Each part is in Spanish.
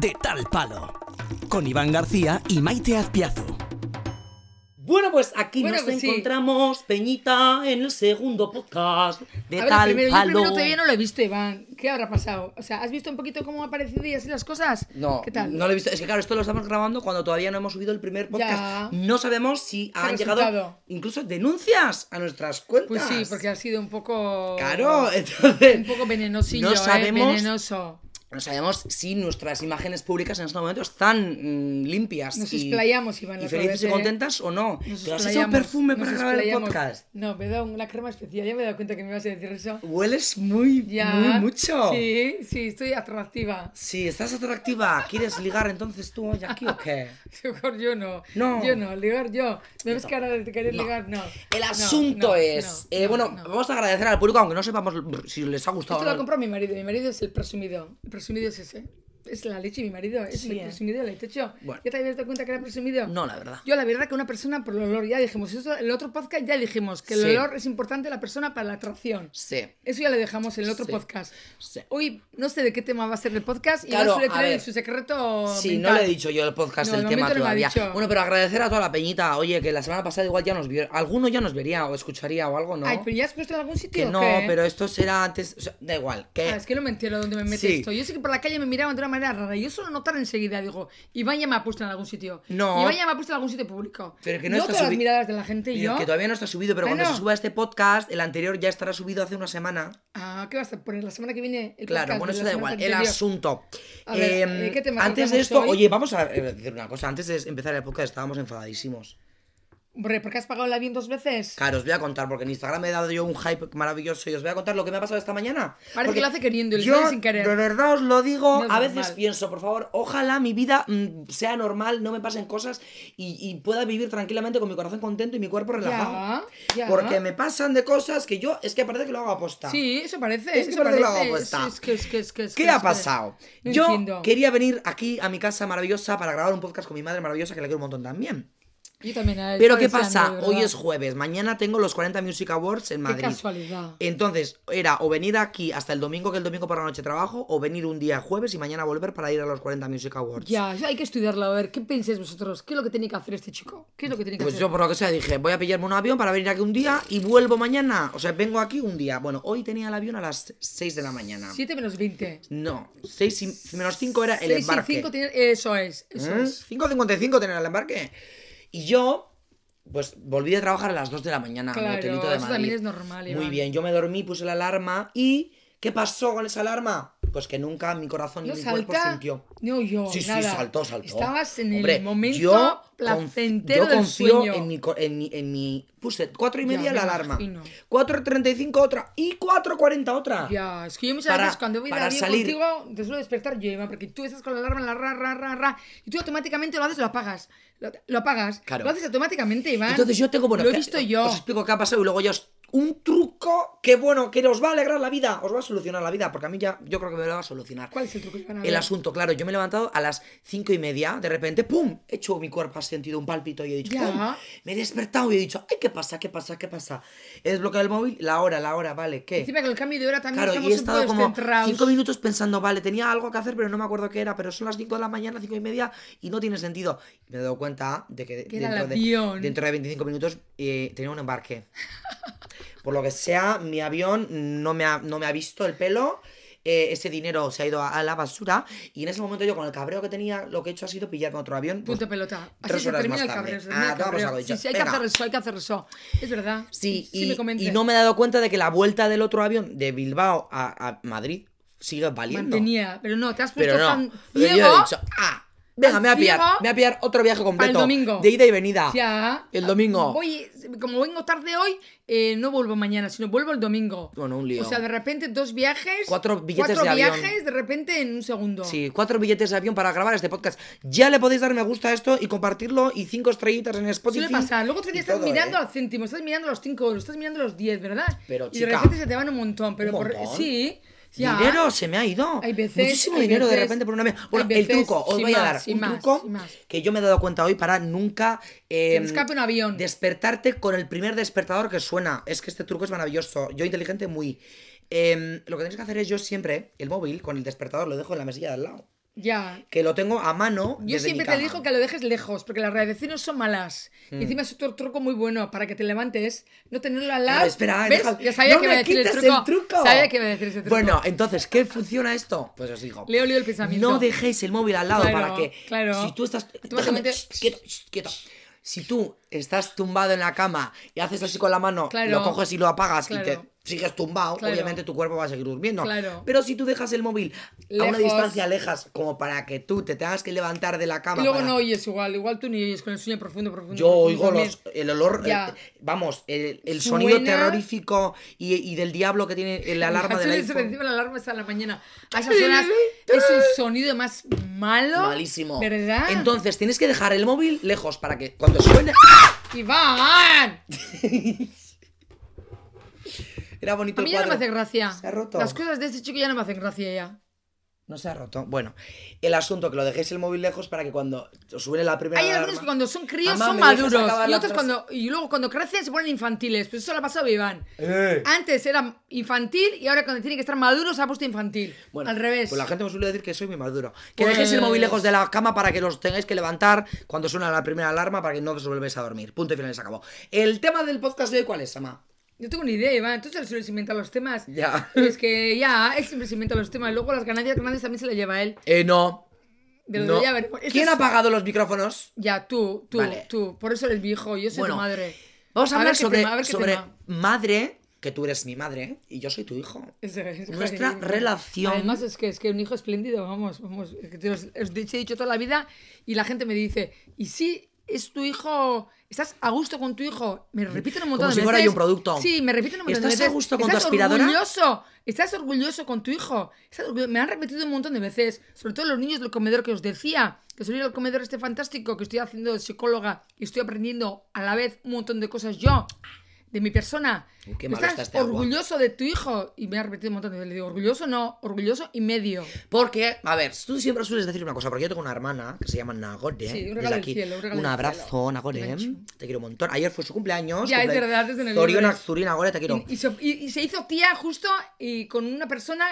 De Tal Palo. Con Iván García y Maite Azpiazu. Bueno, pues aquí Bueno, nos pues sí. encontramos, Peñita, en el segundo podcast de A ver, Tal primero, yo Palo. primero todavía no lo he visto, Iván. ¿Qué habrá pasado? O sea, ¿has visto un poquito cómo ha aparecido y así las cosas? No, ¿Qué tal? no lo he visto. Es que claro, esto lo estamos grabando cuando todavía no hemos subido el primer podcast. Ya. No sabemos si han llegado resultado? incluso denuncias a nuestras cuentas. Pues sí, porque ha sido un poco. Claro, entonces. Un poco venenosillo, no ¿eh? sabemos, Venenoso. No sabemos si nuestras imágenes públicas en este momento están mm, limpias. Nos y, explayamos, Iván, Y felices y ¿eh? contentas o no. Nos ¿Te has hecho perfume para grabar el podcast? No, me da una crema especial. Ya me he dado cuenta que me ibas a decir eso. Hueles muy, Ya. muy mucho. Sí, sí, estoy atractiva. Sí, estás atractiva. ¿Quieres ligar entonces tú hoy aquí o qué? Mejor yo no. No. Yo no, ligar yo. ¿Me ves cara de querer No. ligar? No. El No, asunto no, es. no, eh, no, bueno, no. vamos a agradecer al público, aunque no sepamos si les ha gustado. Esto lo ha no. comprado mi marido. Mi marido es el presumido. El presumido es ese. Es la leche, mi marido. Es Sí, el ¿eh? presumido, le he dicho. Bueno. ¿Ya te habías dado cuenta que era presumido? No, la verdad. Yo la verdad que una persona por el olor, ya dijimos, eso, el otro podcast ya dijimos que el Sí. olor es importante la persona para la atracción. Sí. Eso ya lo dejamos en el otro Sí. podcast. Sí. Hoy no sé de qué tema va a ser el podcast y Claro, suele a tener ver. su secreto Sí, mental. no le he dicho yo el podcast No, el tema no todavía. Bueno, pero agradecer a toda la peñita. Oye, que la semana pasada igual ya nos vio. Alguno ya nos vería o escucharía o algo, ¿no? Ay, pero ya has puesto en algún sitio que no, qué? pero esto será antes. o sea, da igual. Que Ah, es que no me entero dónde me mete Sí. esto. Yo sé que por la calle me miraban de una manera rara. Yo solo notar enseguida, digo, Iván ya me ha puesto en algún sitio. No. Iván ya me ha puesto en algún sitio público. Pero que no está las subi- miradas de la gente y yo. que todavía no está subido, pero cuando se suba este podcast, el anterior ya estará subido hace una semana. Ah, ¿qué vas a poner? La semana que viene el Claro, podcast bueno, eso da igual. El asunto. A ver, Em, eh, ¿qué tema antes de esto, hoy? oye, vamos a eh, decir una cosa. Antes de empezar el podcast estábamos enfadadísimos. Hombre, ¿por qué has pagado el avión dos veces? Claro, os voy a contar, porque en Instagram me he dado yo un hype maravilloso y os voy a contar lo que me ha pasado esta mañana. Parece Porque que lo hace queriendo y lo yo, sin querer. De verdad os lo digo, No a veces normal. pienso, por favor, ojalá mi vida mm, sea normal, no me pasen cosas y, y pueda vivir tranquilamente con mi corazón contento y mi cuerpo relajado. ya. Porque me pasan de cosas que yo, es que parece que lo hago aposta. Sí, eso parece. Es que eso parece que lo hago parece. aposta. Es, es que, es que, es que, es ¿Qué ha pasado? No yo entiendo. quería venir aquí a mi casa maravillosa para grabar un podcast con mi madre maravillosa, que la quiero un montón también. Yo también. eh, Pero ¿qué pasa? Hoy es jueves, mañana tengo los 40 Music Awards en Qué Madrid. casualidad. Entonces, era o venir aquí hasta el domingo, que el domingo por la noche trabajo, o venir un día jueves y mañana volver para ir a los 40 Music Awards. Ya, hay que estudiarlo. A ver, ¿qué pensáis vosotros? ¿Qué es lo que tiene que hacer este chico? ¿Qué es lo que tiene que Pues hacer? yo por lo que sea dije, voy a pillarme un avión para venir aquí un día y vuelvo mañana. O sea, vengo aquí un día. Bueno, hoy tenía el avión a las 6 de la mañana. 7 menos 20. No, 6 y, menos 5 era el 6 y embarque. 5 tiene... Eso es, eso ¿Mm? es. 5.55 tenía el embarque. Y yo, pues volví de trabajar a las 2 de la mañana en Claro, mi hotelito de eso Madrid. también es normal, Muy Iván. bien, yo me dormí, puse la alarma y... ¿Qué pasó con esa alarma? Pues que nunca mi corazón ¿No ni mi cuerpo salta? sintió. No, yo, Sí, sí, saltó, saltó. Estabas en el momento yo conf- placentero Yo del confío sueño. en mi, en mi, en mi- Puse 4 y Ya, media me la alarma. imagino. 4.35 otra. Y 4.40 otra. Ya, es que yo muchas Para- veces cuando voy avión salir. contigo te suelo despertar yo, porque tú estás con la alarma la ra, ra, ra, ra, y tú automáticamente lo haces, lo apagas. Lo, lo apagas. Claro. Lo haces automáticamente, Iván. Entonces yo tengo, bueno, Lo he visto yo. Os explico qué ha pasado y luego ya os... Un truco que bueno, que os va a alegrar la vida, os va a solucionar la vida, porque a mí ya, yo creo que me lo va a solucionar. ¿Cuál es el truco? A El asunto, claro, yo me he levantado a las cinco y media, de repente, ¡pum! He hecho mi cuerpo, ha sentido un palpito y he dicho, Ya. ¡pum! Me he despertado y he dicho, ¡ay, qué pasa, qué pasa, qué pasa! He desbloqueado el móvil, la hora, la hora, ¿vale, ¿qué? Encima con el cambio de hora también Claro, y he estado como cinco minutos pensando, vale, tenía algo que hacer, pero no me acuerdo qué era, pero son las 5 de la mañana, cinco y media, y no tiene sentido. Y me he dado cuenta de que, Que dentro, de, dentro de 25 minutos eh, tenía un embarque. Por lo que sea, mi avión no me ha, no me ha visto el pelo. eh, ese dinero se ha ido a, a la basura y en ese momento yo con el cabreo que tenía lo que he hecho ha sido pillarme otro avión pues, Punto pelota. Así se termina el cabreo. se termina Ah, el cabreo. Sí, sí, hay que hacer eso, hay que hacer eso. Es verdad. Sí, sí y, me comenté. y no me he dado cuenta de que la vuelta del otro avión de Bilbao a, a Madrid sigue valiendo. Mantenía, pero no, te has puesto no. tan ciego. yo he dicho, ah, venga, me voy a pillar, me voy a pillar otro viaje completo. el domingo. De ida y venida. Ya. El domingo. Voy, como vengo tarde hoy, eh, no vuelvo mañana, sino vuelvo el domingo. Bueno, un lío. O sea, de repente dos viajes. Cuatro billetes cuatro de avión. viajes de repente en un segundo. Sí, cuatro billetes de avión para grabar este podcast. Ya le podéis dar me gusta a esto y compartirlo y cinco estrellitas en Spotify. Suele pasar. Luego otro día y estás todo, mirando ¿eh? al céntimo, estás mirando los 5 euros, estás mirando los 10, ¿verdad? Pero, y de chica, repente se te van un montón. Pero ¿un por- montón? sí. Ya. Dinero se me ha ido. Hay veces- Muchísimo hay dinero de repente por una vez. Bueno, el truco, os voy a dar un más, truco que yo me he dado cuenta hoy para nunca eh, Que te escape un avión. despertarte con el primer despertador que suena. Es que este truco es maravilloso. Yo inteligente muy. Em, lo que tenéis que hacer es yo siempre el móvil con el despertador lo dejo en la mesilla de al lado. Ya. que lo tengo a mano. Yo desde siempre mi te cama. digo que lo dejes lejos, porque las radiaciones son malas. Hmm. Y encima es otro truco muy bueno para que te levantes, no tenerlo al lado. Espera, ¿Ves? deja- Ya sabía ¡No que iba a me decir el truco. el truco! Sabía que iba a decir ese truco. Bueno, entonces, ¿qué funciona esto? Pues os digo. Leo, leo el pensamiento. No dejéis el móvil al lado Claro, para que. claro. Si tú estás. Déjame, shh, quieto, shh, quieto. Si tú estás tumbado en la cama y haces así con la mano, Claro. lo coges y lo apagas y Claro. te sigues tumbado, Claro. obviamente tu cuerpo va a seguir durmiendo. Claro. Pero si tú dejas el móvil a una Lejos. distancia lejas, como para que tú te tengas que levantar de la cama. Y luego para- no oyes igual, igual tú ni oyes con el sueño profundo, profundo. Yo profundo oigo los, el olor, Ya. eh, vamos, el, el sonido terrorífico y, y del diablo que tiene la alarma ser iPhone. encima la alarma es a la mañana. A esas horas es un sonido más malo. Malísimo. ¿Verdad? Entonces tienes que dejar el móvil lejos para que cuando suene. ¡Iván! Era bonito A el mí ya no me hace gracia. Se ha roto. Las cosas de este chico ya no me hacen gracia ya. No se ha roto. Bueno, el asunto que lo dejéis el móvil lejos para que cuando os suene la primera Hay alarma- algunos que cuando son críos son ¿me dejas maduros. Y otros cuando. Y luego cuando crecen se ponen infantiles. Pues eso le ha pasado a Iván. ¡Eh! Antes era infantil y ahora cuando tiene que estar maduro se ha puesto infantil. Bueno, Al revés. Pues la gente me suele decir que soy muy maduro. Que Pues- dejéis el móvil lejos de la cama para que los tengáis que levantar cuando suena la primera alarma para que no os volvéis a dormir. Punto y final, se acabó. El tema del podcast de hoy, ¿cuál es, Sama? No tengo ni idea, Iván. Tú te sueles inventar los temas. Ya. Es que ya, él siempre se inventa los temas. Luego las ganancias grandes también se las lleva él. Eh, no. De lo No. de ya veremos. Esto ¿Quién es- ha apagado los micrófonos? Ya, tú, tú, Vale. tú. Por eso eres viejo, yo soy Bueno, tu madre. Vamos a, hablar qué sobre, tema, a ver qué sobre tema. madre, que tú eres mi madre y yo soy tu hijo. Es, Nuestra joder. relación. Además es que es que un hijo espléndido, vamos, vamos. es que te os he dicho toda la vida y la gente me dice, ¿y si es tu hijo? ¿Estás a gusto con tu hijo? Me repiten un montón Como de si veces. fuera yo un producto. Sí, me repiten un montón de ¿Estás veces. a gusto con tu ¿Estás aspiradora? orgulloso? ¿Estás orgulloso con tu hijo? ¿Estás Me han repetido un montón de veces, sobre todo los niños del comedor que os decía, que soy el comedor este fantástico, que estoy haciendo de psicóloga y estoy aprendiendo a la vez un montón de cosas yo, de mi persona. Qué malo está ¿Estás este agua. orgulloso de tu hijo? Y me ha repetido un montón de veces. Le digo, orgulloso no, orgulloso y medio. Porque, a ver, tú siempre sueles decir una cosa, porque yo tengo una hermana que se llama Nagore. Sí, un regalo del aquí. cielo, un regalo del abrazo. Nagore. Nacho. Te quiero un montón. Ayer fue su cumpleaños. Ya, es cumple- verdad, es de noviembre. Zorion Zuri, Nagore, te quiero. Y, y se, y- y se hizo tía justo y con una persona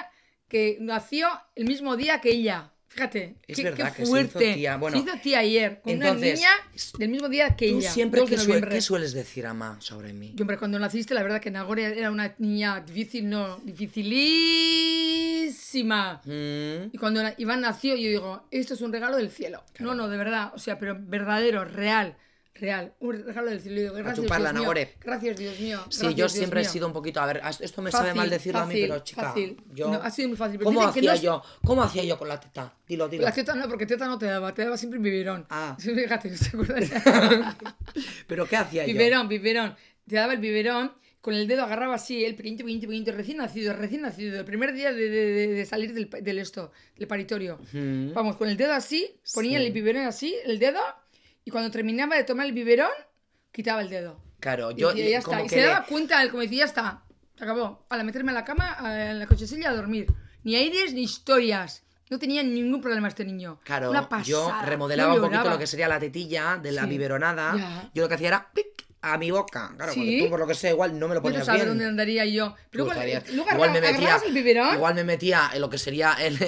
que nació el mismo día que ella. Fíjate, Es qué, verdad qué que se hizo fuerte. tía. Bueno, se hizo tía ayer, con entonces, una niña del mismo día que Tú ella. siempre, 2 de ¿qué, sue- noviembre. qué sueles decir, Ama, sobre mí? Yo, hombre, cuando naciste, la verdad que Nagore era una niña difícil, no, dificilísima. Mm, Y cuando Iván nació, yo digo, esto es un regalo del cielo. No, no, de verdad. O sea, pero verdadero, real. Real. Un regalo del cielo. Gracias, chuparla, Dios mío. Nagore. Gracias, Dios mío. Sí, gracias, yo Dios siempre he mío. sido un poquito. A ver, esto me sabe Fácil, mal decirlo a mí, fácil, pero chica. fácil. Yo, No, ha sido muy fácil, pero ¿Cómo dicen que hacía no es- yo? ¿Cómo hacía yo con la teta? Dilo, dilo. La teta no, porque teta no te daba, te daba siempre un biberón. Ah. Sí, Fíjate, ¿no te acuerdas? ¿Pero qué hacía yo? biberón, biberón. Te daba el biberón, con el dedo agarraba así, el pequeñito, pequeñito, pequeñito, recién nacido, recién nacido, el primer día de, de- de- salir del, del esto, del paritorio. Vamos, con el dedo así, ponía Sí. el biberón así, el dedo, y cuando terminaba de tomar el biberón, quitaba el dedo. Claro, Y yo. decía, ya como está. Y que se le- daba cuenta, él como decía, ya está, se acabó. Para meterme en la cama, a- en la cochecilla a dormir. Ni aires ni historias. No tenía ningún problema este niño. Claro, Una pasada. yo remodelaba un poquito lloraba. lo que sería la tetilla de la Sí. biberonada. Ya. Yo lo que hacía era pic a mi boca. Claro, Sí. porque tú, por lo que sé, igual no me lo Yo no ponías sabes bien. dónde andaría yo. Pero luego, sabías. luego igual me metía, agarrabas el biberón. igual me metía en lo que sería el,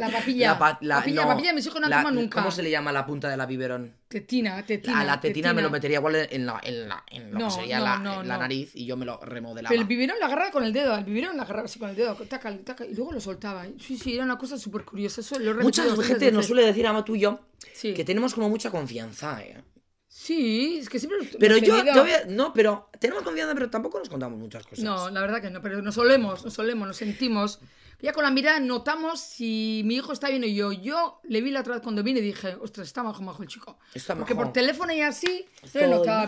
La papilla. pa- Papilla, papilla, mis hijos no la- nunca. ¿Cómo se le llama la punta de la biberón? Tetina, tetina. a la tetina, me lo metería igual en, la, en, la, en lo No, que sería no, la, no, en la no. nariz y yo me lo remodelaba. Pero el biberón lo agarraba con el dedo. El biberón lo agarraba así con el dedo. Taca, taca, y luego lo soltaba. Sí, sí, era una cosa súper curiosa. Eso lo Mucha gente nos suele decir, Ama, tú y yo, Sí. que tenemos como mucha confianza, ¿eh? Sí, es que siempre Pero yo, tenido. te voy a- no, pero tenemos confianza, pero tampoco nos contamos muchas cosas. No, la verdad que no, pero nos solemos, nos solemos, nos sentimos. Ya con la mirada notamos si mi hijo está bien o yo. Yo le vi la otra vez cuando vine y dije, ostras, está majo, majo el chico. Está Porque majo. por teléfono y así, Estoy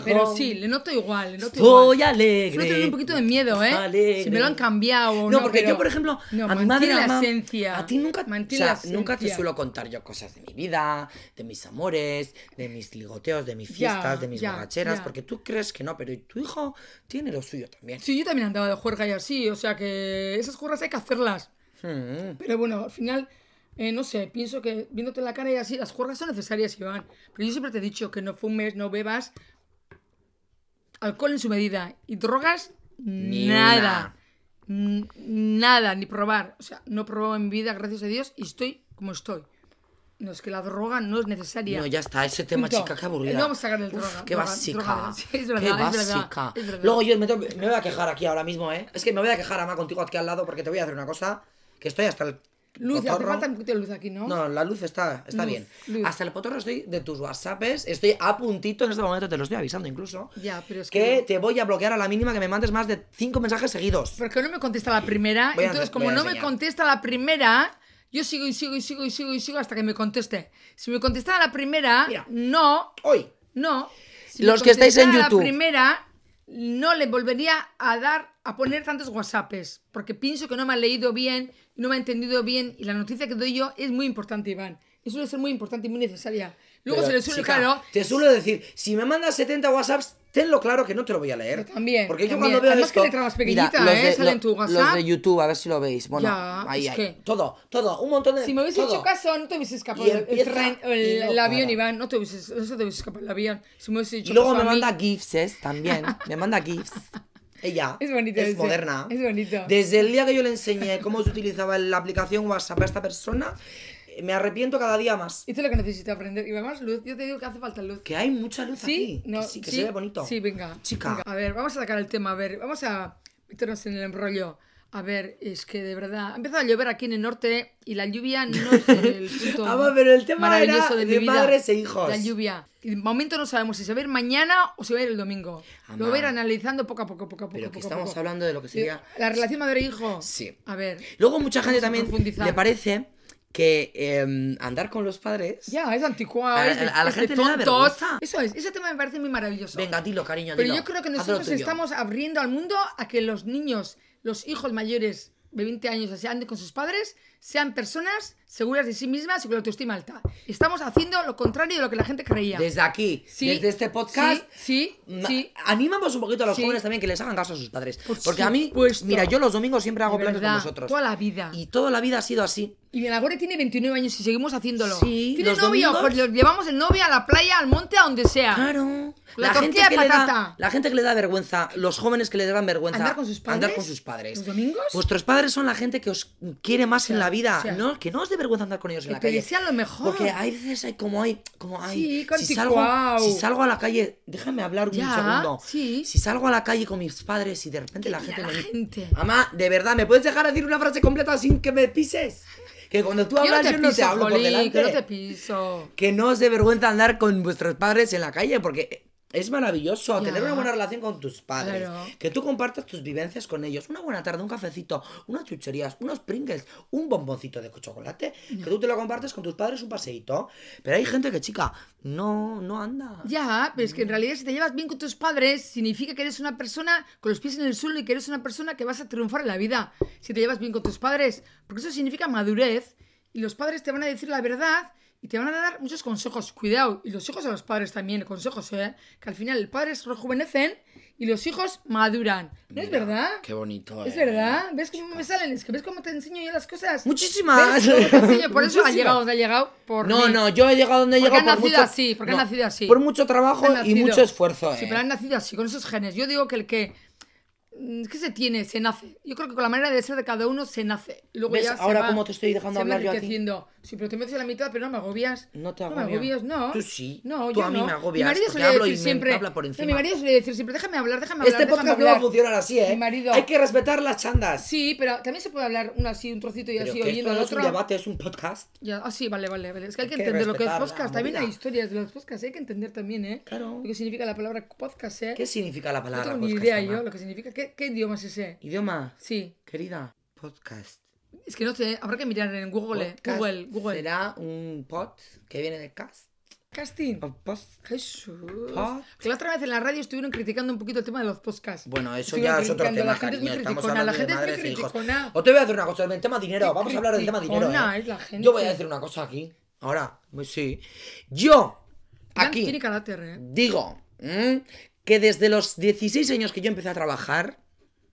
pero sí, le noto igual, le noto Estoy igual. alegre. Suelo tener un poquito de miedo, ¿eh? Alegre. Si me lo han cambiado o no. No, porque pero- yo, por ejemplo, No, a mi madre la esencia. A ti nunca, o sea, nunca te suelo contar yo cosas de mi vida, de mis amores, de mis ligoteos, de mis Ya, fiestas, de mis ya, borracheras, ya. porque tú crees que no, pero tu hijo tiene lo suyo también. Sí, yo también andaba de juerga y así, o sea que esas juergas hay que hacerlas. Mm. Pero bueno, al final, eh, no sé, pienso que viéndote la cara y así, las juergas son necesarias, Iván. Pero yo siempre te he dicho que no fumes, no bebas. Alcohol en su medida. Y drogas, Ni nada. Nada, ni probar. O sea, no he probado en mi vida, gracias a Dios, y estoy como estoy. No, es que la droga no es necesaria. No, ya está, ese tema, Punto. chica, qué aburrida. No vamos a sacar el Uf, droga, Qué droga, básica. droga. Sí, es verdad, qué es básica. verdad. Luego yo me, me voy a quejar aquí ahora mismo, ¿eh? Es que me voy a quejar, Ama, contigo aquí al lado porque te voy a hacer una cosa que estoy hasta el. Luz, hace falta un poquito de luz aquí, ¿no? No, la luz está, está Luz, bien. luz. Hasta el potorro estoy de tus WhatsApps. Estoy a puntito en este momento, te lo estoy avisando incluso. Ya, pero es que que... te voy a bloquear a la mínima que me mandes más de cinco mensajes seguidos. Porque no me contesta la primera. Voy entonces, como no me contesta la primera, yo sigo y sigo y sigo y sigo y sigo hasta que me conteste. Si me contestara la primera, Mira. no, Hoy. no. Si Los que estáis en YouTube. La primera, no le volvería a dar, a poner tantos WhatsApps. Porque pienso que no me ha leído bien, no me ha entendido bien. Y la noticia que doy yo es muy importante, Iván. Y suele ser muy importante y muy necesaria. Luego Pero, se le suele, chica, claro. Te suelo decir, si me mandas 70 WhatsApps, tenlo claro que no te lo voy a leer. También, Porque yo también. cuando veo Además esto... que letra más Mira, pequeñita, los ¿eh? de- Sale lo- en tu Los WhatsApp. de YouTube, a ver si lo veis. Bueno, Ya, ahí, que- Todo, todo, un montón de... Si me hubiese hecho caso, no te hubiese escapado el, el tren, el, no el avión, para. Iván. No te hubiese, no te hubiese escapado el avión. Si me hubiese hecho Y luego caso me manda GIFs también. Me manda GIFs. Ella Es bonito es ese, moderna. es bonito. Desde el día que yo le enseñé cómo se utilizaba la aplicación WhatsApp a esta persona, me arrepiento cada día más. Esto es lo que necesito aprender. Y más luz. Yo te digo que hace falta luz. Que hay mucha luz ¿Sí? aquí. No, que sí, que se ve bonito. Sí, venga. Chica. venga. A ver, vamos a sacar el tema. A ver, vamos a meternos en el embrollo. A ver, es que de verdad. Ha empezado a llover aquí en el norte y la lluvia no es el punto Ah, va, pero el tema maravilloso era de, mi de vida. padres e hijos. La lluvia. De momento no sabemos si se va a ir mañana o se va a ir el domingo. Lo voy a ir analizando poco a poco, poco a poco. Pero que poco estamos poco. hablando de lo que sería... La relación madre-hijo. Sí. A ver. Luego mucha gente Vamos también le parece que em, andar con los padres... Ya, es anticuado. A- es de, a la es de gente le da. Eso es, ese tema me parece muy maravilloso. Venga, dilo, cariño, Pero yo creo que nosotros estamos abriendo al mundo a que los niños, los hijos mayores de 20 años, así anden con sus padres, sean personas seguras de sí mismas y con la autoestima alta. Estamos haciendo lo contrario de lo que la gente creía. Desde aquí, Sí, desde este podcast, Sí, sí, sí. Animamos un poquito a los jóvenes también que les hagan caso a sus padres. Por Porque a mí, supuesto. mira, yo los domingos siempre hago De planes con vosotros. toda la vida. Y toda la vida ha sido así. Y Milagore tiene 29 años y seguimos haciéndolo. Sí, ¿Tiene los novio? Pues los llevamos el novio a la playa, al monte, a donde sea. Claro. La tortilla de que le da, patata. la gente que le da vergüenza, los jóvenes que le dan vergüenza. ¿Andar con sus padres? Andar con sus padres. ¿Los domingos? Vuestros padres son la gente que os quiere más en la vida. o sea, no, que no os dé vergüenza andar con ellos en que la calle. desean lo mejor. Porque hay veces hay como hay, como hay. Sí, si salgo, si salgo a la calle, déjame hablar un Ya, segundo. sí. Si salgo a la calle con mis padres y de repente la gente la me gente? Mamá, de verdad, ¿me puedes dejar decir una frase completa sin que me pises? Que cuando tú Yo no hablas te yo no te hablo por delante. que no te piso. Que no os dé vergüenza andar con vuestros padres en la calle, porque es maravilloso tener una buena relación con tus padres. Claro. Que tú compartas tus vivencias con ellos. Una buena tarde, un cafecito, unas chucherías, unos Pringles, un bomboncito de chocolate. Que tú te lo compartes con tus padres un paseíto. Pero hay gente que, chica, no, no anda. Ya, pero es que en realidad si te llevas bien con tus padres, significa que eres una persona con los pies en el suelo y que eres una persona que vas a triunfar en la vida. Si te llevas bien con tus padres, porque eso significa madurez y los padres te van a decir la verdad y te van a dar muchos consejos. Cuidado, y los hijos a los padres también, consejos, ¿eh? Que al final los padres rejuvenecen y los hijos maduran. ¿No es Mira, verdad? Qué bonito. Es eh. verdad, ¿ves cómo me salen? Es que ves cómo te enseño yo las cosas. Muchísimas. ¿Ves cómo te enseño? Por eso ha llegado donde ha llegado. Por No, mí. no, yo he llegado donde he Porque llegado han por nacido mucho, así, porque han no, nacido así. Por mucho trabajo Han y mucho esfuerzo, Sí, eh. pero han nacido así, con esos genes. Yo digo que el que. Es que se tiene, se nace. Yo creo que con la manera de ser de cada uno se nace. Y luego ¿Ves ya ahora cómo te estoy dejando se hablar yo a enriqueciendo. Sí, pero te metes en la mitad, pero no me agobias. No te No agobio. me agobias, no. Tú sí. No, Tú yo a mí no. me agobias, Mi marido suele hablo decir y me siempre. habla por No, encima. mi marido suele decir siempre, déjame hablar, déjame hablar. Este déjame podcast no va a hablar". funcionar así, ¿eh? Mi marido. Hay que respetar las chandas. Sí, pero también se puede hablar uno así, un trocito y Pero así que oyendo al no es otro. un debate, es un podcast. Ya, ah, sí, vale, vale, vale. Es que hay que, Hay que entender lo que es podcast. También hay historias de los podcasts. Hay que entender también, ¿eh? Claro. Lo que significa la palabra podcast, ¿eh? ¿Qué significa la No palabra tengo ni podcast, idea yo lo que significa. ¿Qué, qué idioma es ese? Idioma, Sí. querida, podcast. Es que no sé, habrá que mirar en Google. eh. Podcast Google, Google. Será un pod que viene de cast. Casting. o post. Jesús. Pod. Que la otra vez en la radio estuvieron criticando un poquito el tema de los podcasts. Bueno, eso Estuvieron ya es otro tema, La gente es muy criticona. La gente es muy e hijos. criticona. O te voy a decir una cosa, el tema dinero. Vamos a hablar del tema dinero. ¿eh? es la gente. Yo voy a decir una cosa aquí. Ahora, pues sí. Yo, aquí, Tiene carácter, ¿eh? digo que desde los 16 años que yo empecé a trabajar.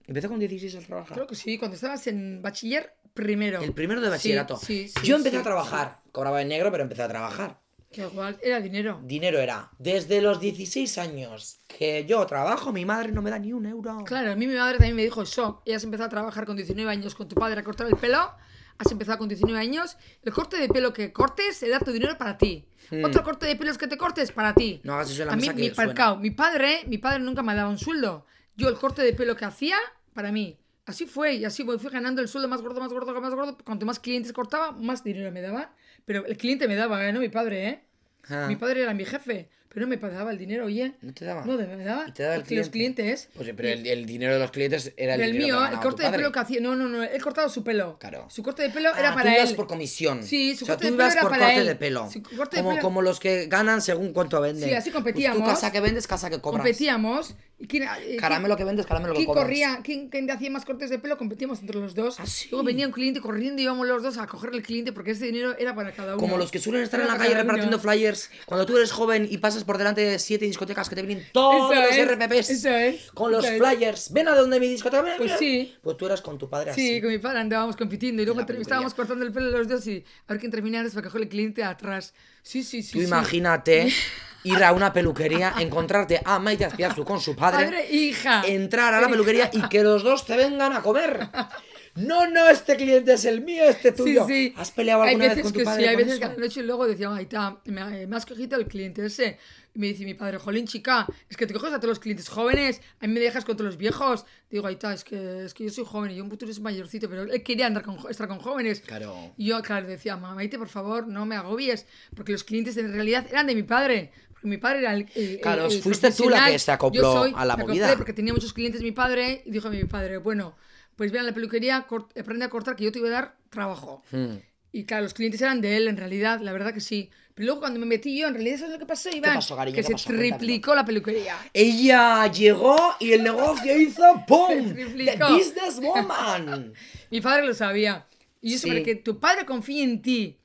Empecé con 16 a trabajar. Creo que sí, cuando estabas en bachiller, primero. El primero de bachillerato. Sí, sí, yo empecé a trabajar. Cobraba en negro, pero empecé a trabajar. Que igual era dinero. Dinero era. Desde los 16 años que yo trabajo, mi madre no me da ni un euro. Claro, a mí mi madre también me dijo eso. Ella se empezó a trabajar con 19 años con tu padre a cortar el pelo. has empezado con 19 años, el corte de pelo que cortes se da tu dinero para ti. Otro corte de pelos que te cortes para ti. Hmm. No hagas eso en la A mí, mesa que mi, parcao, mi padre, mi padre nunca me daba un sueldo. Yo el corte de pelo que hacía, para mí. Así fue, y así voy- fui ganando el sueldo más gordo, más gordo, más gordo. Cuanto más clientes cortaba, más dinero me daba. Pero el cliente me daba, ¿eh? no mi padre, ¿eh? Ah. Mi padre era mi jefe, pero no me daba el dinero, oye. ¿No te daba? No, de- me daba. ¿Y te daba el Porque los cliente? clientes. Pues, pero el, el dinero de los clientes era el el dinero que mío, ganaba el tu corte de pelo que hacía. No, no, no, él cortaba su pelo. Claro. Su corte de pelo Ah, era tú para ibas él. por comisión. Sí, su o sea, corte tú de pelo era por para corte él. de pelo. Su corte de como, pelo- como los que ganan según cuánto venden. Sí, así Pues competíamos. tú casa que vendes, casa que cobras. Competíamos. ¿Y quién, eh, Caramelo que vendes, caramelo que ¿Quién cobras. corría? ¿Quién, quién hacía más cortes de pelo? Competíamos entre los dos. ¿Ah, sí? Luego venía un cliente corriendo y íbamos los dos a cogerle el cliente porque ese dinero era para cada uno. Como los que suelen estar en la calle repartiendo flyers. Cuando tú eres joven y pasas por delante de siete discotecas que te vienen todos Eso los es, RPPs. eso es, Con los es. flyers. Ven a donde mi discoteca. ven, Pues sí. Pues tú eras con tu padre así. Sí, con mi padre andábamos compitiendo y luego estábamos cortando el pelo los dos y a ver quién terminara antes para coger el cliente atrás. Sí, sí, sí. Tú sí. imagínate ir a una peluquería, encontrarte a Maite Azpiazu con su padre, Padre hija. entrar a la peluquería y que los dos te vengan a comer. No, no, este cliente es el mío, este tuyo. Sí, sí. ¿Has peleado hay alguna veces vez con tu que padre Sí, hay veces que eso? a la noche luego decía, ay, ta, me, me has cogido el cliente ese. Y me dice mi padre, jolín, chica, es que te coges a todos los clientes jóvenes, a mí me dejas con todos los viejos. Digo, ay, ta, es que, es que yo soy joven y yo un futuro es mayorcito, pero él quería andar con, estar con jóvenes. Claro. Y yo, claro, decía, mamaite, por favor, no me agobies, porque los clientes en realidad eran de mi padre. Porque mi padre era el. el- Claro, el- el fuiste tú la que se acopló soy- a la movida. porque tenía muchos clientes mi padre y dijo mi padre, bueno, pues ve a la peluquería, aprende a cortar que yo te voy a dar trabajo. Hmm. Y claro, los clientes eran de él, en realidad, la verdad que sí. Pero luego cuando me metí yo, en realidad, ¿sabes lo que pasó, Iván? pasó, cariño? que ¿Qué se pasó? Triplicó la peluquería. Ella llegó y el negocio hizo ¡pum! The businesswoman. Mi padre lo sabía. Y eso, Sí. que tu padre confíe en ti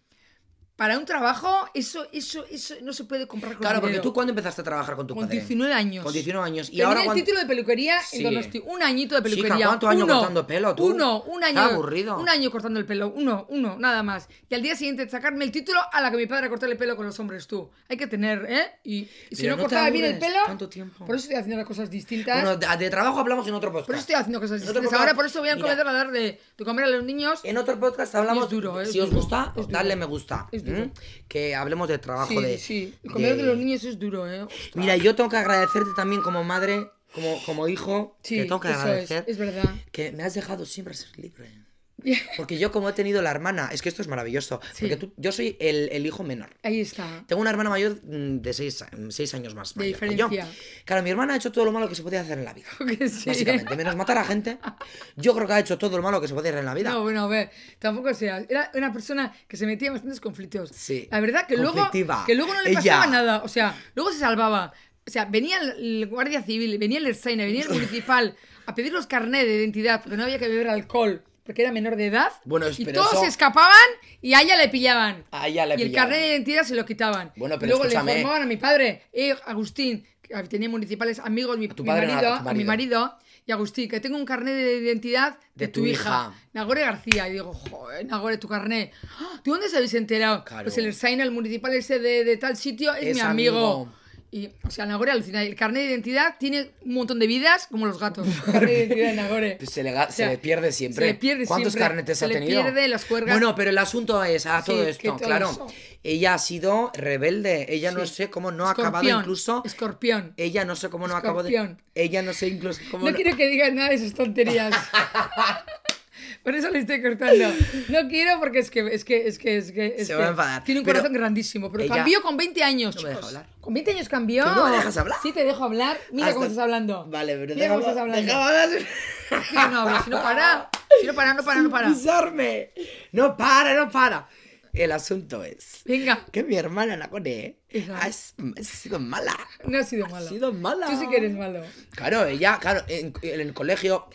para un trabajo, eso, eso, eso no se puede comprar con Claro, porque tú cuando empezaste a trabajar con tu Con padre? 19 años. Con 19 años. Y Tenía ahora el cuando- título de peluquería Sí. en Donosti. Un añito de peluquería. Chica, ¿cuántos años Uno. cortando pelo, tú? Uno, un año. Aburrido. Un año cortando el pelo. Uno, uno, nada más. Y al día siguiente sacarme el título a la que mi padre cortó el pelo con los hombres, tú. Hay que tener, ¿eh? Y, y si Pero no, cortaba bien el pelo. tanto tiempo. Por eso estoy haciendo las cosas distintas. Bueno, de, de trabajo hablamos en otro podcast. por eso estoy haciendo cosas distintas. podcast- Ahora por eso voy Mira, comedor a dar de, de comer a los niños. En otro podcast hablamos. Es duro, es si os gusta, dadle me gusta. Es duro. ¿m? Que hablemos de trabajo Sí, de. sí. El comedor de... de- los niños es duro, ¿eh? Ostras. Mira, yo tengo que agradecerte también como madre, como, como hijo. Sí, que tengo que es, agradecer. es verdad. Que me has dejado siempre ser libre. Porque yo, como he tenido la hermana, es que esto es maravilloso. Sí. Porque tú- yo soy el, el hijo menor. Ahí está. Tengo una hermana mayor mm, de seis, seis años más. De mayor que diferencia. yo. Claro, mi hermana ha hecho todo lo malo que se podía hacer en la vida. Que sí. Básicamente, menos matar a gente. Yo creo que ha hecho todo lo malo que se podía hacer en la vida. No, bueno, a ver, tampoco sea. Era una persona que se metía en bastantes conflictos. Sí. La verdad que luego, que luego no le Ella. pasaba nada. O sea, luego se salvaba. O sea, venía el guardia civil, venía el Ersaina, venía el municipal a pedir los carnés de identidad porque no había que beber alcohol porque era menor de edad. Bueno, y todos eso- se escapaban y a ella le pillaban. A ella le y el pillaban. carnet de identidad se lo quitaban. Bueno, pero luego escúchame. le informaban a mi padre, eh, Agustín, que tenía municipales amigos, mi, tu mi padre no, marido, a tu a mi marido. marido, y Agustín, que tengo un carnet de identidad de, De tu, tu hija. hija. Nagore García. Y digo, joder, Nagore, tu carnet. ¡Ah! ¿De dónde se habéis enterado? Claro. Pues el Ersaina, el municipal ese de, de tal sitio, es, Es mi amigo. amigo. Y, o sea, Nagore alucina. El carnet de identidad tiene un montón de vidas, como los gatos. El carnet de identidad de Nagore. Pues se le, O sea, se le pierde siempre. se le pierde ¿Cuántos siempre. carnetes Se ha le tenido? pierde las juergas. Bueno, pero el asunto es a Sí, todo esto, todo claro. eso. Ella ha sido rebelde. Ella no sé cómo no ha acabado incluso. Escorpión. Ella no sé cómo no acabó de. Escorpión. Ella no sé incluso cómo. No no- quiero que digas nada de esas tonterías. Por eso le estoy cortando. No quiero porque es que es que es que es que es Se que va a enfadar. Tiene un Pero corazón grandísimo, pero ella- cambió con 20 años, No me deja hablar. Con 20 años cambió. ¿Que no me dejas hablar? Sí te dejo hablar. Mira Hasta- cómo estás hablando. Vale, pero Mira cómo estás hablando. déjame hablar. Sí, no si no para. Si no para, no para, no para. Pisarme. No para, no para. El asunto es Venga, que mi hermana Nacone Esa. ha, sido mala. no ha sido malo. Ha sido mala. Tú sí que eres malo. Claro, ella, claro, en, en el colegio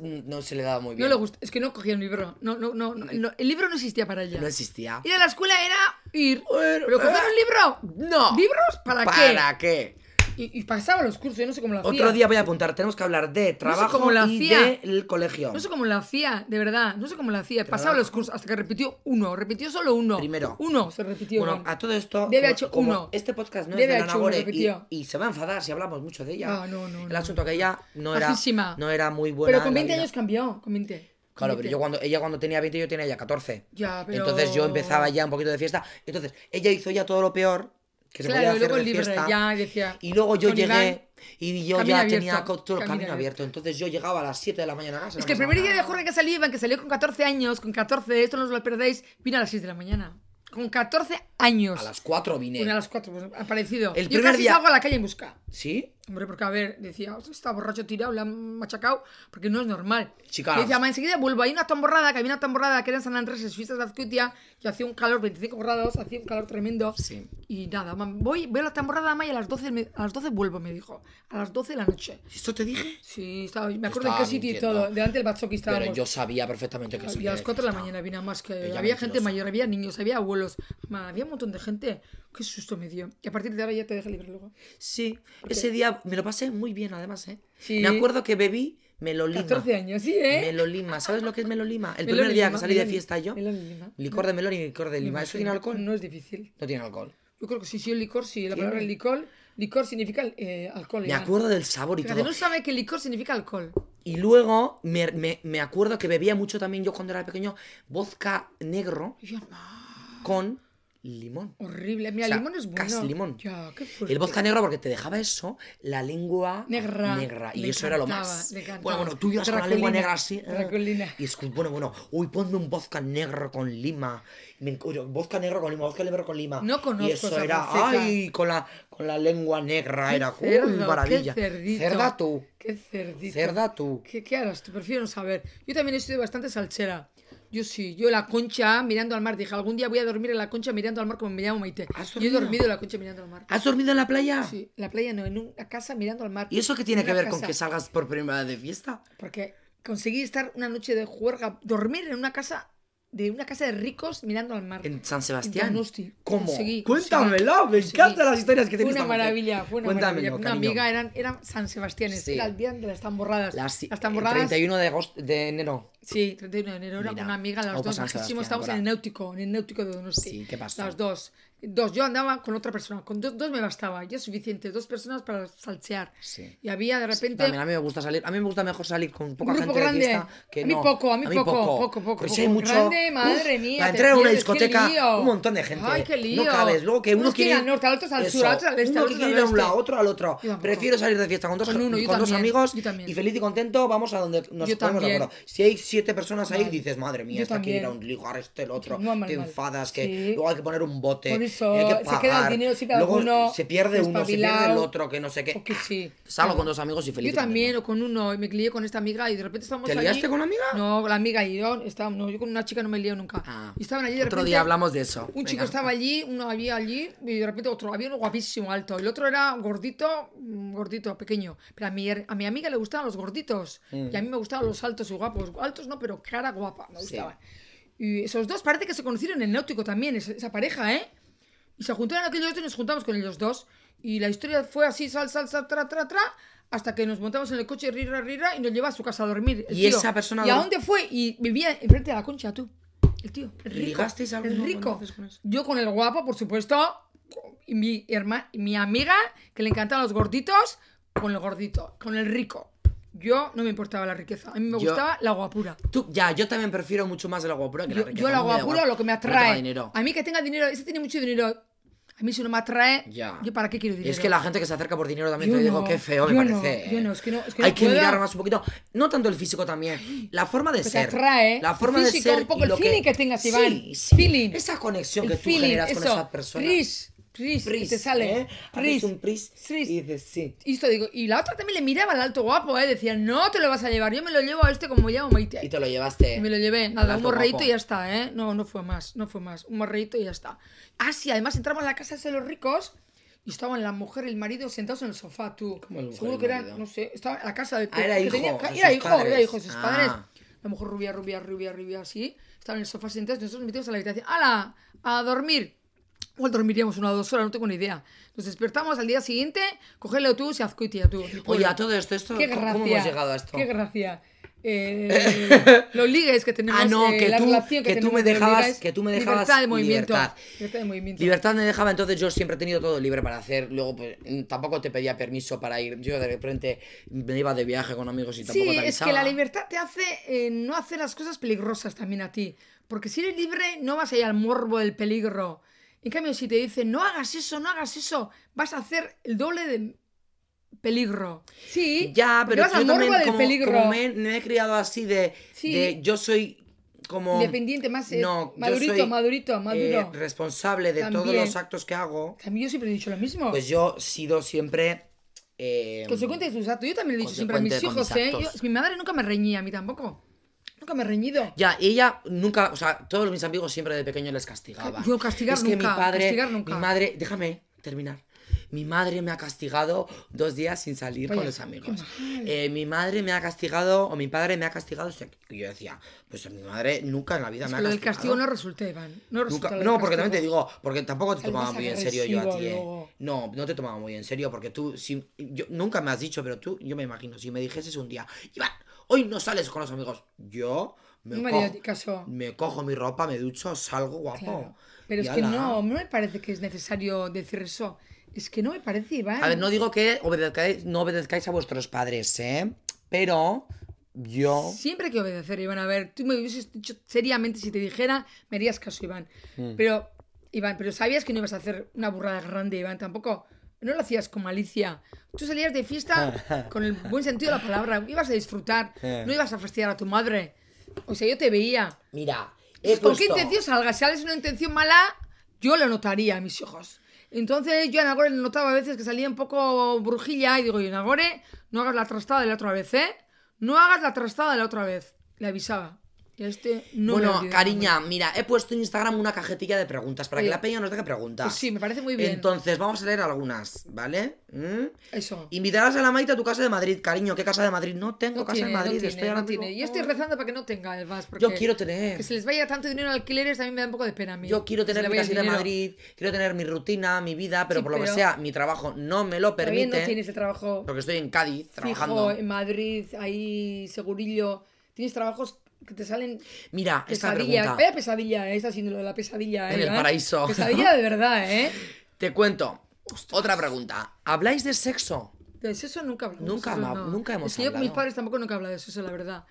no se le daba muy bien. No le gusta. Es que no cogía el libro. No, no, no, no, El libro no existía para ella. No existía. Ir a la escuela era ir. Bueno, pero coger ah, un libro. No. ¿Libros? ¿Para, qué? ¿Para qué? Y, y pasaba los cursos, yo no sé cómo lo hacía. Otro día voy a apuntar, tenemos que hablar de trabajo cómo lo y hacía. del colegio. No sé cómo lo hacía, de verdad. No sé cómo lo hacía. Pasaba los cursos hasta que repitió uno. Repitió solo uno. Primero. Uno se repitió. Bueno, Iván. a todo esto, Debe como, hecho como uno. este podcast no Debe es de hecho Nana uno, Gore repitió. y, y se va a enfadar si hablamos mucho de ella. Ah, no, no, El asunto que ella no era, Bajísima. no era muy buena. Pero con en la 20 vida. años cambió. Con 20. Claro, pero yo cuando, ella cuando tenía 20 yo tenía ya 14. Ya, pero- Entonces yo empezaba ya un poquito de fiesta. Entonces ella hizo ya todo lo peor que se podía Claro, y hacer luego de libre, fiesta. ya decía. Y luego yo llegué Iván, y yo ya abierto, tenía todo el camino camino abierto. Entonces yo llegaba a las 7 de la mañana a casa. Es que el primer día de. Jorge que salió, Iván, que salió con 14 años, con 14, esto no os lo perdéis, vino a las 6 de la mañana. Con 14 años. A las 4 vine. Bueno, a las 4, pues aparecido. El Yo primer casi día- salgo a la calle en busca. ¿Sí? Hombre, porque a ver, decía, "Ostras, está borracho tirado, le han machacado, porque no es normal. Chicas. Y decía, "Ma, enseguida vuelvo. Hay una tamborrada, que había una tamborrada que era en San Andrés, en fiestas de Azcuitia, y hacía un calor, 25 grados, hacía un calor tremendo. Sí. Y nada, mam, voy, voy a la tamborrada, ma, y a las 12, me- a las 12 vuelvo, me dijo. A las 12 de la noche. ¿Esto te dije? Sí, estaba, me acuerdo en qué sitio y todo. Delante del Batzoki estábamos. Pero yo sabía perfectamente que Y a las 4 de la mañana vine más que Ella había gente mentirosa. mayor, había niños, había abuelos, ma, había un montón de gente. Qué susto me dio. Y a partir de ahora ya te deja libre luego. Sí, ese día me lo pasé muy bien además, ¿eh? Sí. Me acuerdo que bebí melolima. 14 años, sí, ¿eh? Melolima, ¿sabes lo que es melolima? El primer día que salí de fiesta yo, melón y lima. licor de melón y licor de lima. ¿Eso tiene alcohol? No es difícil. No tiene alcohol. Yo creo que sí, sí, el licor, sí. La palabra licor, licor significa eh, alcohol. Me acuerdo del sabor y Fíjate, todo. no sabe que licor significa alcohol. Y luego me, me- me acuerdo que bebía mucho también yo cuando era pequeño vodka negro con limón. horrible. Mira, O sea, limón es bueno. casi limón. Ya, qué. El vodka negro porque te dejaba eso, la lengua Negra. negra. Y Le eso era lo más. Bueno, bueno, tú ibas con la lengua negra así. eh, Draculina. Y es bueno, bueno, uy, ponme un vodka negro con lima. Me oye, vodka negro con lima, vodka negro con lima. No conozco Y eso esa era, ay, con la, con la lengua negra, Qué era, cerdo, uy, maravilla. Qué cerdito. Cerda tú. Qué cerdito. Cerda tú. ¿Qué, qué harás? Tú prefiero no saber. Yo también he sido bastante salchera. Yo sí, yo la concha mirando al mar. Dije, algún día voy a dormir en la concha mirando al mar como me llamo Maite. ¿Has Yo he dormido? en la concha mirando al mar. ¿Has dormido en la playa? Sí, en la playa no, en una casa mirando al mar. ¿Y eso qué tiene En que ver con que salgas por primera vez de fiesta? Porque conseguí estar una noche de juerga, dormir en una casa de una casa de ricos mirando al mar. En San Sebastián. En Donosti. ¿Cómo? Conseguí, Cuéntamelo, conseguí, me encantan las historias que Fue tienes una esta mujer. maravilla, fue una Cuéntamelo, maravilla. Una amiga eran, eran San Sebastián, Sí. era el día de las tamborradas. Las, las el tamborradas. 31 de, agosto, de enero. Sí, 31 de enero era Mira, una amiga, las dos estábamos en el náutico, en el náutico de Donosti. Sí, ¿qué pasó? Las dos. Dos, yo andaba con otra persona, con dos, dos me bastaba, ya es suficiente, dos personas para salsear. Sí. Y había de repente... También a mí me gusta salir. A mí me gusta mejor salir con poca Un grupo gente grande. de fiesta que A mí no. poco, a mí poco, poco, poco, Porque poco. si hay mucho. Grande, madre mía, Para entrar a una discoteca, un montón de gente. Ay, qué lío. No cabes. Luego que uno Unos quiere. quieren al norte, al otro al sur, al otro al este, Uno quiere ir a un lado, otro al otro. Prefiero salir de fiesta con dos, Con uno, con dos amigos y feliz y contento. Vamos a donde nos ponemos de acuerdo. Si hay siete personas ahí, dices, madre mía, esta quiere ir a un ligar, este, el otro. Te enfadas, que luego hay que poner un bote. Eso, y hay que se queda el pagar. dinero siempre Luego alguno se pierde uno, se pierde el otro, que no sé qué. Porque sí. Salgo Claro. con dos amigos y feliz. Yo también, o con uno, y me lié con esta amiga y de repente estábamos ¿Te allí. liaste con una amiga? No, la amiga y yo, estábamos, no, yo con una chica no me lío nunca. Ah. Y estaban allí de Otro repente. día hablamos de eso. Un chico Venga. estaba allí, uno había allí, y de repente otro, había uno guapísimo, alto. El otro era gordito, mm, gordito, pequeño. Pero a mi, her- a mi amiga le gustaban los gorditos. Y a mí me gustaban los altos y guapos. Altos no, pero cara guapa, me Sí. gustaban. Y esos dos parece que se conocieron en el náutico también, esa pareja, ¿eh? Y se juntaron aquellos dos y nos juntamos con ellos dos. Y la historia fue así, sal, sal, sal, tra, tra, tra, hasta que nos montamos en el coche, rira, rira, y nos lleva a su casa a dormir. el Y tío. esa persona ¿Y a dónde fue? Y vivía enfrente de la concha, tú. El tío, el rico. ¿Ligasteis el rico. con? Yo con el guapo, por supuesto. Y mi, herma, mi amiga, que le encantaban los gorditos, con el gordito, con el rico. Yo no me importaba la riqueza. A mí me Yo- gustaba la guapura. Tú, ya, yo también prefiero mucho más la guapura que la Yo, riqueza. yo la A mí me da guapura igual. lo que me No atrae. dinero. A mí que tenga dinero, ese tiene mucho dinero. A mí si no me atrae, Ya. ¿yo para qué quiero dinero? Es que la gente que se acerca por dinero también Yo te digo no, qué feo me yo no, parece. yo ¿eh? no, es que no- es que Hay no que puedo. mirar más un poquito. No tanto el físico también. La forma de te ser. atrae, La el forma de físico, ser. un poco y el lo feeling que tengas, Iván. Sí, sí. Feeling. Esa conexión El que tú feeling, generas con eso. esa persona. Pris, pris, Pris, te sale. ¿eh? Pris, un pris pris. y dices sí. Y esto digo, y la otra también le miraba al alto guapo, ¿eh? Decía, no te lo vas a llevar, yo me lo llevo a este como llamo Maite. Y te lo llevaste. Y me lo llevé, nada, un guapo. y ya está, ¿eh? No, no fue más, no fue más. Un morreíto y ya está. Ah, sí, además entramos a la casa de los ricos y estaban la mujer y el marido sentados en el sofá, tú. ¿Cómo el Seguro que eran, no sé, estaba en la casa de... Ah, era hijo tenía- era hijo, era padres. hijo de sus Ah. padres. La mujer rubia, rubia, rubia, rubia, así. Estaban en el sofá sentados, nosotros nos metimos a la habitación. ¡Hala! A dormir. Igual dormiríamos una o dos horas, no tengo ni idea. Nos despertamos al día siguiente, coger el autobús y azcuitia, tú. Oye, a todo esto, esto Qué ¿cómo gracia. cómo hemos llegado a esto? Qué gracia. eh, los ligues que tenemos, Ah, no, eh, que la tú, relación que, que tú me dejabas, ligues, que tú me dejabas libertad de movimiento. libertad. Libertad de movimiento. Libertad me dejaba, entonces yo siempre he tenido todo libre para hacer. Luego, pues tampoco te pedía permiso para ir. Yo de repente me iba de viaje con amigos y tampoco Sí, te es que la libertad te hace eh, no hacer las cosas peligrosas también a ti. Porque si eres libre, no vas a ir al morbo del peligro. En cambio, si te dicen, no hagas eso, no hagas eso, vas a hacer el doble de peligro. Sí, Ya, pero yo también, del como, peligro. como me, me he criado así de, Sí. de yo soy como Independiente, más eh, no, madurito, soy, madurito, maduro. eh, responsable de todos También. los actos que hago. También yo siempre he dicho lo mismo. Pues yo he sido siempre eh, Consecuente de sus actos. Yo también le he dicho siempre a mis hijos, mis ¿eh? Yo- mi madre nunca me reñía, a mí tampoco. Nunca me he reñido. Ya, y ella nunca, o sea, todos mis amigos siempre de pequeño les castigaba. Yo castigar es que nunca, mi padre, castigar nunca. mi madre, déjame terminar. Mi madre me ha castigado dos días sin salir Vaya, con los amigos. Eh, mi madre me ha castigado, o mi padre me ha castigado. o sea, Y yo decía, pues mi madre nunca en la vida Es me que ha lo del castigado. castigo no resulta, Iván. No resulta Nunca- no, porque también te digo, porque tampoco te Sales tomaba muy en serio yo a ti. eh. No, no te tomaba muy en serio, porque tú, si, yo, nunca me has dicho, pero tú, yo me imagino, si me dijeses un día, Iván, hoy no sales con los amigos, yo me, No me haría cojo, caso. me cojo mi ropa, me ducho, salgo guapo. Claro. Pero Y es que ala. no, no me parece que es necesario decir eso. Es que no me parece, Iván. A ver, no digo que obedezcáis, no obedezcáis a vuestros padres, ¿eh? Pero yo... Siempre hay que obedecer, Iván. A ver, tú me hubieses dicho seriamente si te dijera, me harías caso, Iván. Mm. Pero, Iván, pero sabías que no ibas a hacer una burrada grande, Iván. Tampoco, no lo hacías con malicia. Tú salías de fiesta con el buen sentido de la palabra. Ibas a disfrutar, no ibas a fastidiar a tu madre. O sea, yo te veía. Mira, he ¿Con qué intención salgas? Si sales una intención mala, yo lo notaría a mis ojos. Entonces yo a Nagore le notaba a veces que salía un poco brujilla y digo, y Nagore, no hagas la trastada de la otra vez, ¿eh? No hagas la trastada de la otra vez. Le avisaba. Este no bueno, cariña, mira, he puesto en Instagram una cajetilla de preguntas para que la peña nos deje preguntas. pues sí, me parece muy bien. Entonces, vamos a leer algunas, ¿vale? ¿Mm? Eso. Invitarás a la Maite a tu casa de Madrid, cariño. ¿Qué casa de Madrid? No tengo No casa tiene, de Madrid, no tiene, estoy no tiene. Yo estoy rezando para que no tenga el VAS. Yo quiero tener. Que se les vaya tanto dinero en alquileres también me da un poco de pena a mí. Yo quiero tener mi casita de. Madrid, quiero tener mi rutina, mi vida, pero Sí, por lo que sea, mi trabajo no me lo permite. no tienes el trabajo Porque estoy en Cádiz fijo trabajando. en Madrid, ahí, segurillo. Tienes trabajos que te salen Mira, esta pesadilla. pregunta. Vaya pesadilla, siendo lo de la pesadilla. En eh, el Iván. paraíso. Pesadilla de verdad, ¿eh? Te cuento. Otra pregunta. ¿Habláis de sexo? De eso nunca hablamos. Nunca hemos- nunca hemos Es que yo con mis hablado. padres tampoco nunca he hablado de eso, la verdad.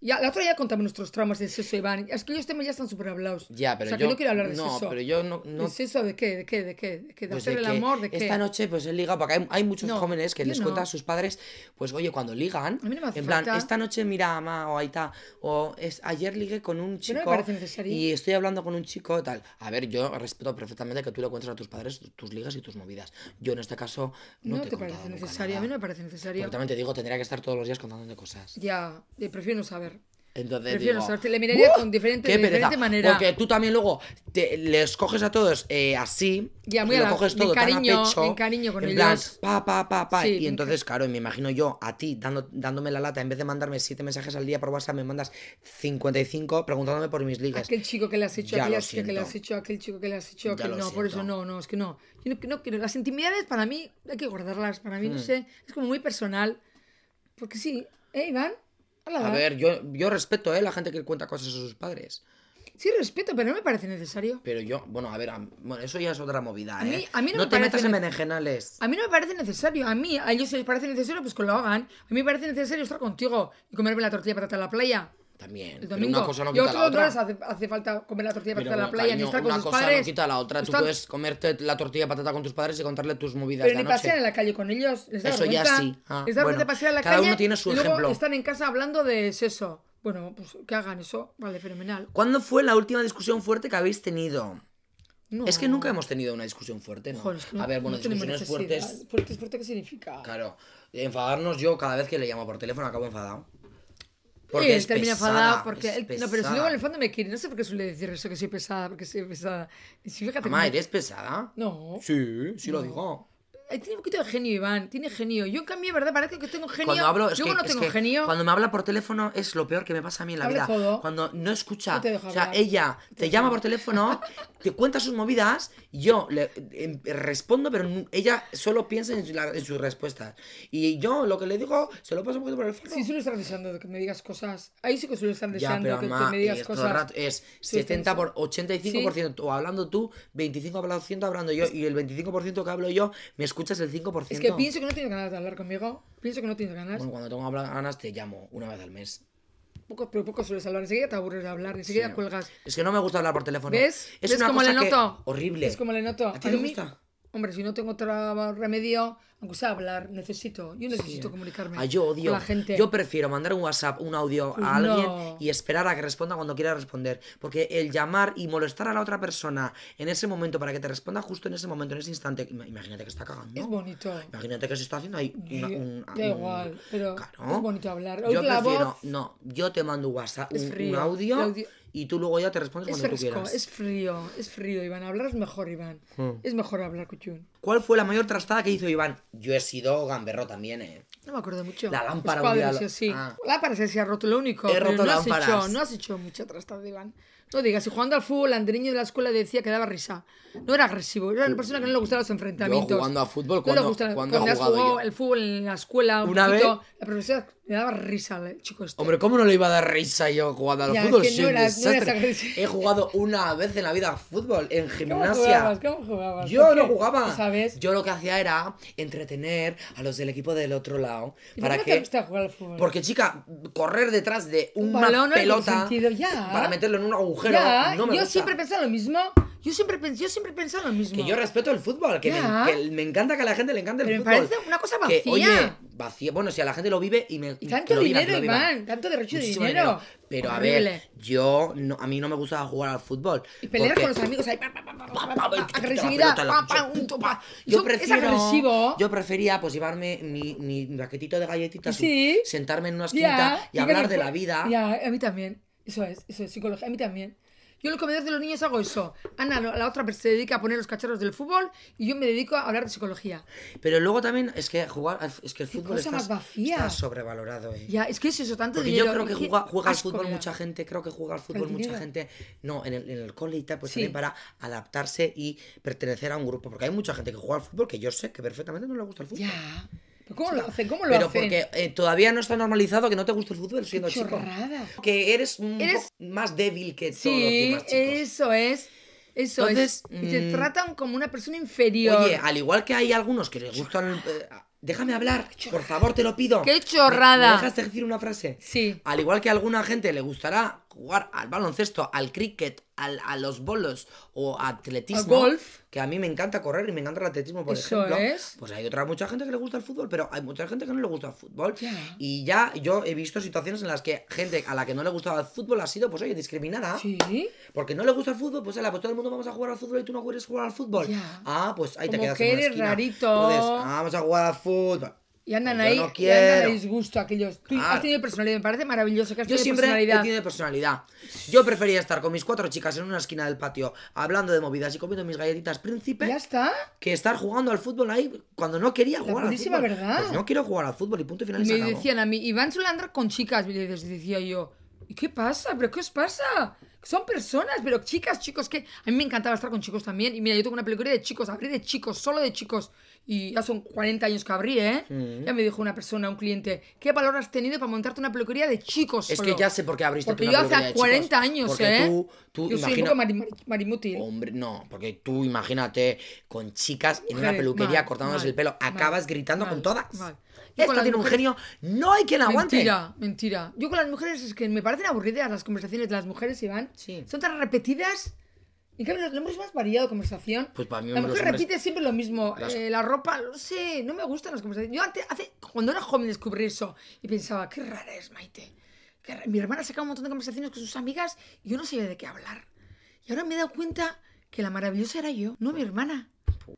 Ya, la otra ya contamos nuestros traumas de sexo, Iván. Es que los temas ya están súper hablados. Ya, pero o sea, yo. que no quiero hablar de no, sexo. pero yo no. no ¿De sexo de qué? ¿De qué? ¿De qué? ¿De, qué? ¿De pues hacer de el que amor? ¿De qué? Esta noche, pues he ligado, porque hay, hay muchos No, jóvenes que les no. cuentan a sus padres, pues oye, cuando ligan, A mí no me hace en plan, falta. esta noche mira, ama, o Aita, o es, ayer ligué con un Pero no me chico parece necesario. y estoy hablando con un chico, tal. A ver, yo respeto perfectamente que tú le cuentes a tus padres tus ligas y tus movidas. Yo en este caso no, te, te parece necesario. A mí no me parece necesario. Porque también te digo, tendría que estar todos los días contándote cosas. Ya, eh, prefiero no saber. Entonces Prefiero digo, le miraría "Buah, con diferente- de pereza". diferente manera. Porque tú también luego te, les coges a todos eh, así, Ya, muy y lo coges todo tan a cariño- pecho, en cariño con en plan, pa, pa, pa, pa. Sí, y en entonces, claro, me imagino yo a ti dando, dándome la lata, en vez de mandarme siete mensajes al día por WhatsApp, me mandas 55 preguntándome por mis ligas. Aquel chico que le has hecho, Ya lo chica que le has hecho, aquel chico que le has hecho, aquel- no, por eso no, no, es que no. Yo no, no quiero. Las intimidades para mí hay que guardarlas, para Hmm. mí, no sé, es como muy personal. Porque sí, ¿eh, Iván? Hala, A ver, yo, yo respeto, ¿eh? La gente que cuenta cosas a sus padres. Sí, respeto, pero no me parece necesario. Pero yo, bueno, a ver, a- bueno, eso ya es otra movida, A mí- ¿eh? a mí no me te metas en berenjenales. A mí no me parece necesario. A mí, a ellos se les parece necesario, pues que lo hagan. A mí me parece necesario estar contigo y comerme la tortilla de patata en la playa. También. El pero domingo. una cosa no quita otros la otra. días hace, hace falta comer la tortilla de Pero, patata en la playa, ni estar con una sus cosa padres. no quita la otra. Tú Están- puedes comerte la tortilla de patata con tus padres y contarle tus movidas Pero de ni pasear en la calle con ellos. Les da Eso ya sí. Ah, les da bueno, pasear en la cada calle. uno tiene su y luego ejemplo. están en casa hablando de sexo. Bueno, pues que hagan eso. Vale, fenomenal. ¿Cuándo fue la última discusión fuerte que habéis tenido? No. Es que nunca hemos tenido una discusión fuerte, ¿no? Joder, es que no- a ver, bueno, no discusiones fuertes. Fuertes, fuerte, ¿qué significa? Claro. Enfadarnos yo cada vez que le llamo por teléfono acabo enfadado. Sí, Porque él es termina enfadado porque él- no, pero si luego en el fondo me quiere, no sé por qué suele decir eso que soy pesada, porque soy pesada. Y si fíjate Mamá, ¿eres pesada? No. Sí, sí lo No. digo. Eh, tiene un poquito de genio, Iván. Tiene genio. Yo, en cambio, ¿verdad? Parece que tengo genio. Cuando hablo, es Luego que, no es tengo que genio. cuando me habla por teléfono es lo peor que me pasa a mí en la Habla vida. todo. Cuando no escucha, te deja o sea, hablar. ella te llama por teléfono, te cuenta sus movidas, y yo le em, respondo, pero nu- ella solo piensa en, la- en sus respuestas. Y yo lo que le digo, se lo paso un poquito por el forro. Sí, suelo estar deseando de que me digas cosas. Ahí sí que suelo estar Ya, deseando pero que, que me digas es todo cosas. el rato, es Sí, 70 por sí. 85% tú hablando tú, 25% hablando yo, y el 25% que hablo yo, me escuchas el 5%. Es que pienso que no tienes ganas de hablar conmigo. Pienso que no tienes ganas. Bueno, cuando tengo ganas te llamo una vez al mes. Poco, pero poco sueles hablar. Enseguida te aburres de hablar. Enseguida Sí. cuelgas. Es que no me gusta hablar por teléfono. ¿Ves? Es ¿Ves una cómo cosa le que- noto? horrible. Es como le noto. ¿A ti te mí- gusta? Hombre, si no tengo otro remedio, aunque sea hablar, necesito. Yo necesito comunicarme Ah, yo odio. con la gente. Yo prefiero mandar un WhatsApp, un audio Pues a alguien no. y esperar a que responda cuando quiera responder. Porque el llamar y molestar a la otra persona en ese momento para que te responda justo en ese momento, en ese instante, ima- imagínate que está cagando. Es bonito. Imagínate que se está haciendo ahí una- un- da un- igual, pero Claro. es bonito hablar. Yo prefiero, voz no, yo te mando un WhatsApp, un, audio- y tú luego ya te respondes es cuando tú quieras. es frío, es frío, Iván. Hablar es mejor, Iván. Hmm. Es mejor hablar, Cuchún. ¿Cuál fue la mayor trastada que hizo Iván? Yo he sido gamberro también, eh. No me acuerdo mucho. La lámpara día cuadros la- así. Ah. Lámpara se ha roto lo único. He roto no has, lámparas. hecho, no has hecho mucha trastada, Iván. No digas, si jugando al fútbol, el niño de la escuela decía que daba risa. No era agresivo, era una persona que no le gustaban los enfrentamientos. jugando a fútbol, no ¿cuándo- le gustaba- cuándo cuando jugado yo? el fútbol en la escuela, un ¿Una poquito, vez? la profesora le daba risa al chico este. Hombre, ¿cómo no le iba a dar risa yo jugando al Ya, fútbol? que no un eras- no agresivo. He jugado una vez en la vida a fútbol, en ¿Cómo gimnasia. jugabas? ¿Cómo jugabas? Yo ¿Por no jugaba. ¿Sabes? Yo lo que hacía era entretener a los del equipo del otro lado. ¿Y por Para qué no que te gusta jugar al fútbol? Porque, chica, correr detrás de Un una balón no tiene pelota sentido, ya. para meterlo en un agujero yo siempre he lo mismo. Yo siempre, yo siempre he lo mismo. Que yo respeto el fútbol, que, me, encanta que a la gente le encante el Pero fútbol. Me parece una cosa vacía. Oye, vacía. Bueno, si a la gente lo vive y me. Tanto lo dinero, Iván, tanto derecho Muchísimo de dinero. Pero a ver, yo a mí no me gusta jugar al fútbol. Y pelear con los amigos ahí. Agresividad. Yo prefiero. Yo prefería pues llevarme mi, mi, de galletitas, ¿Sí? sentarme en una esquinita yeah, y hablar de la vida. Ya, a mí también. Eso es, eso es psicología. A mí también. Yo en el comedor de los niños hago eso. Ana, la otra se dedica a poner los cacharros del fútbol y yo me dedico a hablar de psicología. Pero luego también es que jugar, es que el fútbol está, más vacía. está sobrevalorado. eh. Ya, es que es eso, tanto Porque dinero. yo creo que juega, juega al fútbol mucha gente, creo que juega al fútbol mucha gente, no, en el, en el cole y tal, pues Sí. también para adaptarse y pertenecer a un grupo. Porque hay mucha gente que juega al fútbol que yo sé que perfectamente no le gusta el fútbol. Ya. ¿Pero cómo lo hacen? ¿Cómo lo Pero hacen? porque eh, todavía no está normalizado que no te guste el fútbol siendo chico. chorrada. Que eres, un Eres- más débil que todos los Sí, demás chicos. eso es. Eso Entonces, es. Y te mm, tratan como una persona inferior. Oye, al igual que hay algunos que les gustan... eh, déjame hablar, por favor, te lo pido. ¡Qué ¿Me- chorrada! ¿Me dejas decir una frase? Sí. Al igual que a alguna gente le gustará jugar al baloncesto, al cricket, al- a los bolos o a atletismo. Al golf. Que a mí me encanta correr y me encanta el atletismo, por Eso ejemplo. es. Pues hay otra mucha gente que le gusta el fútbol, pero hay mucha gente que no le gusta el fútbol. Ya. Y ya yo he visto situaciones en las que gente a la que no le gustaba el fútbol ha sido, pues oye, discriminada. Sí. Porque no le gusta el fútbol, pues, ala, pues todo el mundo vamos a jugar al fútbol y tú no quieres jugar al fútbol. Ya. Ah, pues ahí te quedas que en una eres esquina. rarito. Entonces, ah, vamos a jugar al fútbol. Y andan Pues ahí. yo no Y andan a disgusto aquellos. Tú Claro. has tenido personalidad. Me parece maravilloso que has Yo tenido siempre he personalidad. tenido personalidad. Yo prefería estar con mis cuatro chicas en una esquina del patio hablando de movidas y comiendo mis galletitas príncipe Ya está. que estar jugando al fútbol ahí cuando no quería jugar al fútbol. verdad. Pues no quiero jugar al fútbol y punto y final y me acabó. decían a mí, Iván suele andar con chicas. Y le des- decía yo, ¿y qué pasa? ¿Pero qué os pasa? Son personas, pero chicas, chicos, que a mí me encantaba estar con chicos también. Y mira, yo tengo una peluquería de chicos, abrí de chicos, solo de chicos. Y ya son 40 años que abrí, ¿eh? Mm. Ya me dijo una persona, un cliente, ¿qué valor has tenido para montarte una peluquería de chicos? Es solo?". que ya sé por qué abriste Porque yo una hace peluquería de 40 chicos. años, Porque ¿eh? tú, tú yo soy un imagina- poco mari- marimútil. Hombre, no, porque tú imagínate con chicas en una peluquería mal, cortándose mal, el pelo, mal, acabas gritando mal, con todas. Yo con Esta las tiene un mujeres- genio, no hay quien aguante. Mentira, mentira. Yo con las mujeres es que me parecen aburridas las conversaciones de las mujeres, Iván. Sí. Son tan repetidas. En cambio, los hombres más variado conversación. Pues para mí La mujer hombres- repite siempre lo mismo. Las- Eh, la ropa, no sé, no me gustan las conversaciones. Yo antes, hace, cuando era joven descubrí eso y pensaba, qué rara es Maite. Qué ra- Mi hermana sacaba un montón de conversaciones con sus amigas y yo no sabía de qué hablar. Y ahora me he dado cuenta que la maravillosa era yo, no mi hermana.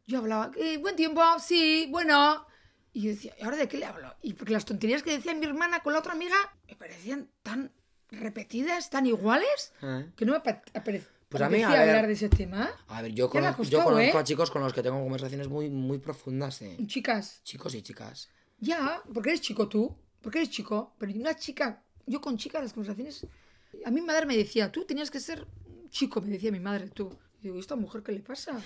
Yo hablaba, "Eh, buen tiempo, sí, bueno. Y yo decía, ¿y ahora de qué le hablo? Y porque las tonterías que decía mi hermana con la otra amiga me parecían tan repetidas, tan iguales, Ah. que no me apare- Pues a mí, a hablar ver, de ese tema. a ver, yo, conozco, yo conozco ¿eh? a chicos con los que tengo conversaciones muy, muy profundas, eh. Chicas, Chicos y chicas. ya, porque eres chico tú, porque eres chico, pero una chica, yo con chicas las conversaciones, a mi madre me decía, tú tenías que ser chico, me decía mi madre, tú. Y digo, ¿y esta mujer qué le pasa?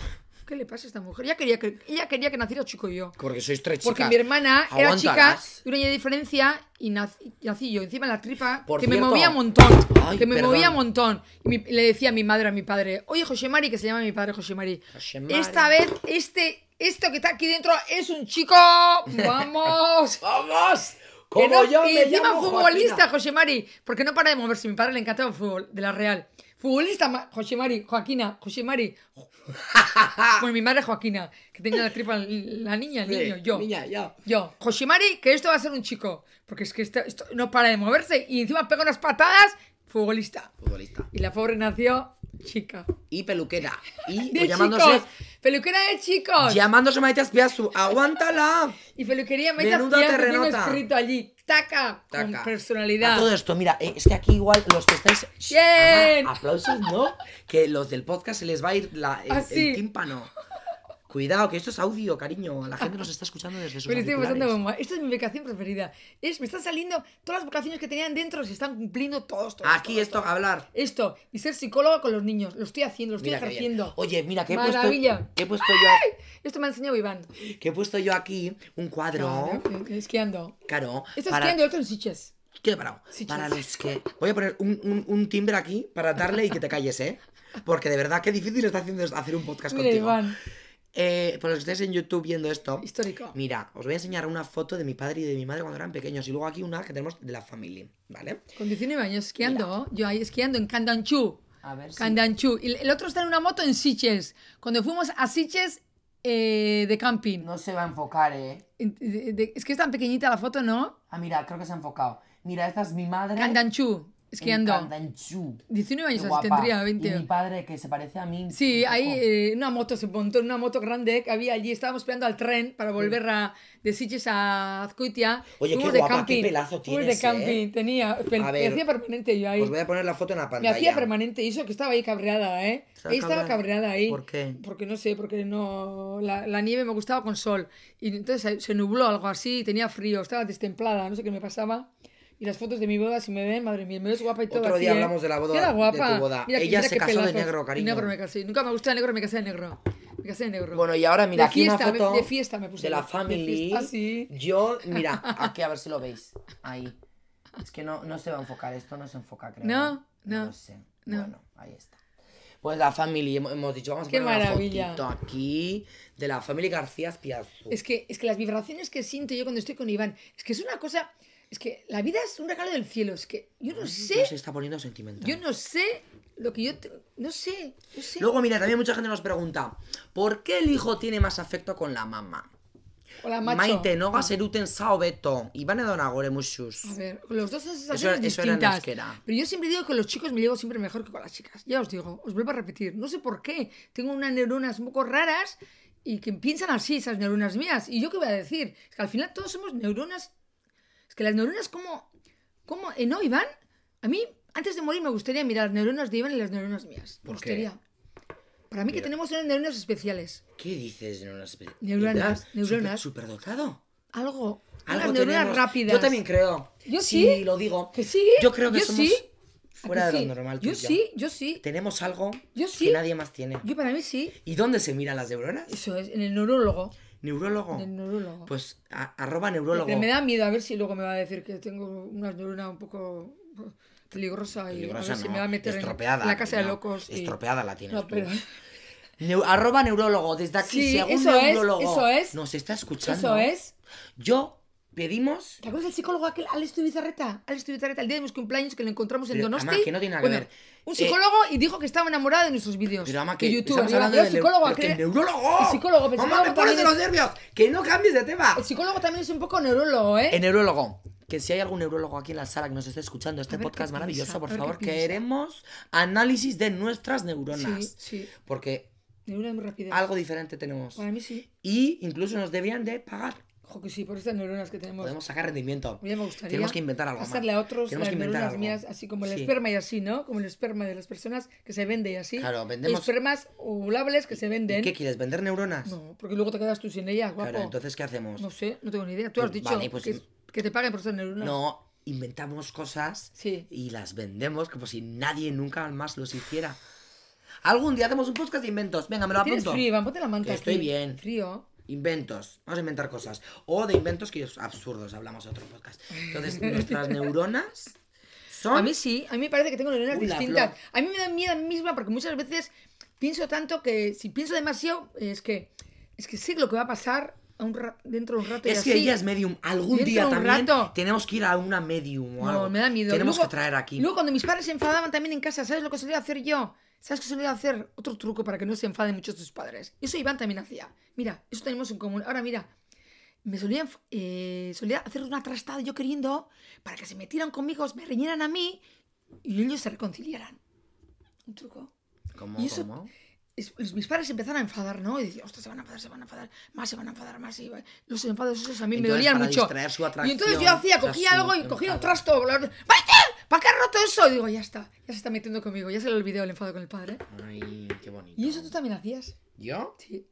¿Qué le pasa a esta mujer? Ella quería que, ella quería que naciera chico y yo. Porque sois tres chicas. Porque mi hermana era chica de un año de diferencia y nací, nací yo encima en la tripa Por que me cierto- movía un montón. Ay, que me perdón. movía un montón. Y mi- le decía a mi madre, a mi padre, oye José Mari, que se llama mi padre José Mari. José Mari. Esta vez, este, esto que está aquí dentro es un chico. ¡Vamos! ¡Vamos! Como no- yo y me encima llamo futbolista, Joaquina. José Mari, porque no para de moverse. Mi padre le encantaba el fútbol, de la Real. Futbolista, Ma- José Mari, Joaquina, José Mari. Bueno, mi madre Joaquina, que tenía la tripa, la niña, el niño, yo. Niña, ya. Yo, Joshimari, que esto va a ser un chico. Porque es que esto, esto no para de moverse y encima pega unas patadas. Futbolista. Futbolista. Y la pobre nació chica. Y peluquera. Y De pues, llamándose. chicos. Peluquera de chicos. Llamándose Maite Aspiazu. ¡Aguántala! Y peluquería Maite Azpiazu tiene escrito allí. Taca. Con Taca. personalidad. A todo esto, mira, eh, es que aquí igual los que estáis. Bien. Aplausos, ¿no? Que los del podcast se les va a ir la, el, Ah, el tímpano. Cuidado, que esto es audio, cariño. La gente nos está escuchando desde sus Me lo estoy pasando bomba. Esta es mi vocación preferida. Es, me están saliendo todas las vocaciones que tenían dentro, se están cumpliendo todos. todos Aquí todos, esto, todos. hablar. Esto. Y ser psicóloga con los niños. Lo estoy haciendo, lo estoy Mira ejerciendo. Oye, mira, que he Maravilla. puesto, he puesto yo, Esto me ha enseñado Iván. que he puesto yo aquí un cuadro. Claro, esquiando. Claro. Esto para- esquiando y otro en Siches. ¿Qué? Sí, para chus. los que. Voy a poner un, un, un timbre aquí para darle y que te calles, ¿eh? Porque de verdad, qué difícil está haciendo hacer un podcast Mira, contigo. Iván. Eh, por los que estéis en YouTube viendo esto. Histórico. Mira, os voy a enseñar una foto de mi padre y de mi madre cuando eran pequeños. Y luego aquí una que tenemos de la familia, ¿vale? Con 19 años esquiando. Yo ahí esquiando en Candanchú. A ver si- Candanchú. Y el otro está en una moto en Siches. Cuando fuimos a Siches eh, de camping. No se va a enfocar, ¿eh? En- de- de- es que es tan pequeñita la foto, ¿no? Ah, mira, creo que se ha enfocado. Mira, esta es mi madre. Candanchú. Esquiando. Candanchú. 19 años así tendría, Y 20. mi padre, que se parece a mí. Sí, ahí eh, una moto se montó, en una moto grande que había allí. Estábamos esperando al tren para volver a, de Sitges a Azcoitia. Oye, Fuimos qué guapa, camping. qué pelazo Fuimos tienes, de camping, ¿eh? tenía. pel- A Me ver, hacía permanente yo ahí. Os voy a poner la foto en la Me pantalla. hacía permanente y eso que estaba ahí cabreada, ¿eh? ¿Estaba Ahí estaba cabreada? ahí. ¿Por qué? Porque no sé, porque no. La, la nieve me gustaba con sol. Y entonces se nubló algo así, tenía frío, estaba destemplada, no sé qué me pasaba. Y las fotos de mi boda, si me ven, madre mía, me ves guapa y todo. Otro aquí, día ¿eh? hablamos de la boda Era de guapa. tu boda. Mira, Ella mira se casó de negro, cariño. negro me casé. Nunca me gustó el negro, me casé de negro. Me casé de negro. Bueno, y ahora mira, De aquí fiesta, una foto de fiesta me puse de la family. ah, sí. Yo, mira, aquí a ver si lo veis. Ahí. Es que no, no se va a enfocar, esto no se enfoca, creo. No, no, lo sé. no. Bueno, ahí está. Pues la family, hemos dicho, vamos a Qué poner maravilla. una fotito aquí de la family García Espiazu. Es que, es que las vibraciones que siento yo cuando estoy con Iván, es que es una cosa. Es que la vida es un regalo del cielo. Es que yo no sé. se está poniendo sentimental. Yo no sé lo que yo. te- no sé. No sé. Luego, mira, también mucha gente nos pregunta, ¿por qué el hijo tiene más afecto con la mamá? Hola, macho. Maite, no gaseruten sao beto. Iban a donagore muchos. A ver, los dos son Eso- sensaciones eso era en distintas. euskera. Pero yo siempre digo que con los chicos me llevo siempre mejor que con las chicas. Ya os digo, os vuelvo a repetir. No sé por qué. Tengo unas neuronas un poco raras y que piensan así, esas neuronas mías. ¿Y yo qué voy a decir? Es que al final todos somos neuronas. Es que las neuronas, como. como eh, ¿No, Iván? A mí, antes de morir, me gustaría mirar las neuronas de Iván y las neuronas mías. Me ¿Por qué? gustaría. Para mí, que tenemos unas neuronas especiales. ¿Qué dices, neuronas? espe- Neuronas, ¿Verdad? neuronas. Súper dotado. Algo. Algo unas neuronas tenemos. rápidas. Yo también creo. Yo sí. lo digo. Que sí. Yo creo que Yo somos sí. fuera ¿A de que lo sí? normal. tú Yo y sí, yo sí. Tenemos algo Yo sí. que nadie más tiene. Yo para mí sí. ¿Y dónde se miran las neuronas? Eso es, en el neurólogo. Neurólogo. En neurólogo. Pues a- arroba neurólogo. Porque me da miedo a ver si luego me va a decir que tengo una neurona un poco peligrosa y Peligrosa a ver si me va a meter en estropeada, la casa de locos. y- Estropeada la tienes No, tú. pero... Neu- arroba neurólogo. Desde aquí, Sí, si algún eso es, neurólogo eso es. nos está escuchando. Eso es. Yo pedimos ¿Te acuerdas del psicólogo aquel, Alex Tubizarreta? Alex Tubizarreta, el día de mis cumpleaños que lo encontramos en Pero, Donosti. ama, que no tiene nada que ver. Un Eh, psicólogo y dijo que estaba enamorado de nuestros vídeos. Pero ama, que de YouTube. estamos hablando el del psicólogo, pero que aquel- el neurólogo. El psicólogo, pero Mamá, me pones de los nervios. Que no cambies de tema. El psicólogo también es un poco neurólogo, ¿eh? El neurólogo. Que si hay algún neurólogo aquí en la sala que nos esté escuchando este podcast maravilloso, piensa, por favor, queremos análisis de nuestras neuronas. Sí, sí. Porque muy algo diferente tenemos. Para mí sí. Y incluso nos deberían de pagar. Ojo que sí, por estas neuronas que tenemos. Podemos sacar rendimiento. A mí me gustaría Tenemos que inventar algo. pasarle Ama. a otros Tenemos las que inventar neuronas algo. mías, así como el Sí. esperma y así, ¿no? Como el esperma de las personas que se vende y así. Claro, vendemos- Espermas ovulables que se venden. ¿Qué quieres? ¿Vender neuronas? No, porque luego te quedas tú sin ellas, guapo. Claro, entonces ¿qué hacemos? No sé, no tengo ni idea. Tú has Pues dicho vale, pues que, im- que te paguen por estas neuronas. No, inventamos cosas Sí. y las vendemos como si nadie nunca más los hiciera. Algún día hacemos un podcast de inventos. Venga, me lo Tienes apunto. frío, Iván, ponte la manta Que estoy aquí. bien. Frío. Inventos. Vamos a inventar cosas. O de inventos que absurdos, hablamos otro podcast. Entonces, nuestras neuronas son. A mí sí, a mí me parece que tengo neuronas Uy, distintas. A mí me da miedo a mí misma porque muchas veces pienso tanto que si pienso demasiado es que es que sé lo que va a pasar a un ra- dentro de un rato y Es que así. ella es medium. Algún Dentro día también rato. tenemos que ir a una medium o algo. No, me da miedo. Tenemos Luego- que traer aquí. Luego cuando mis padres se enfadaban también en casa, ¿sabes lo que solía hacer yo? ¿Sabes qué solía hacer? Otro truco para que no se enfaden muchos tus padres. Eso Iván también hacía. Mira, eso tenemos en común. Ahora mira, me solía, eh, solía hacer una trastada yo queriendo para que se metieran conmigo, me riñeran a mí y ellos se reconciliaran. Un truco. ¿Cómo? y eso- cómo? Es- mis padres empezaron a enfadar, ¿no? Y decían, ostras, se van a enfadar, se van a enfadar, más se van a enfadar, más. Y los enfados esos a mí me Entonces, dolían para mucho. su y entonces yo hacía, cogía algo y cogía un trasto. bla, bla, ¡Vaya! ¿Para qué has roto eso? Y digo, ya está, ya se está metiendo conmigo, ya se le olvidó el enfado con el padre. Ay, qué bonito. ¿Y eso tú también hacías? ¿Yo? Sí,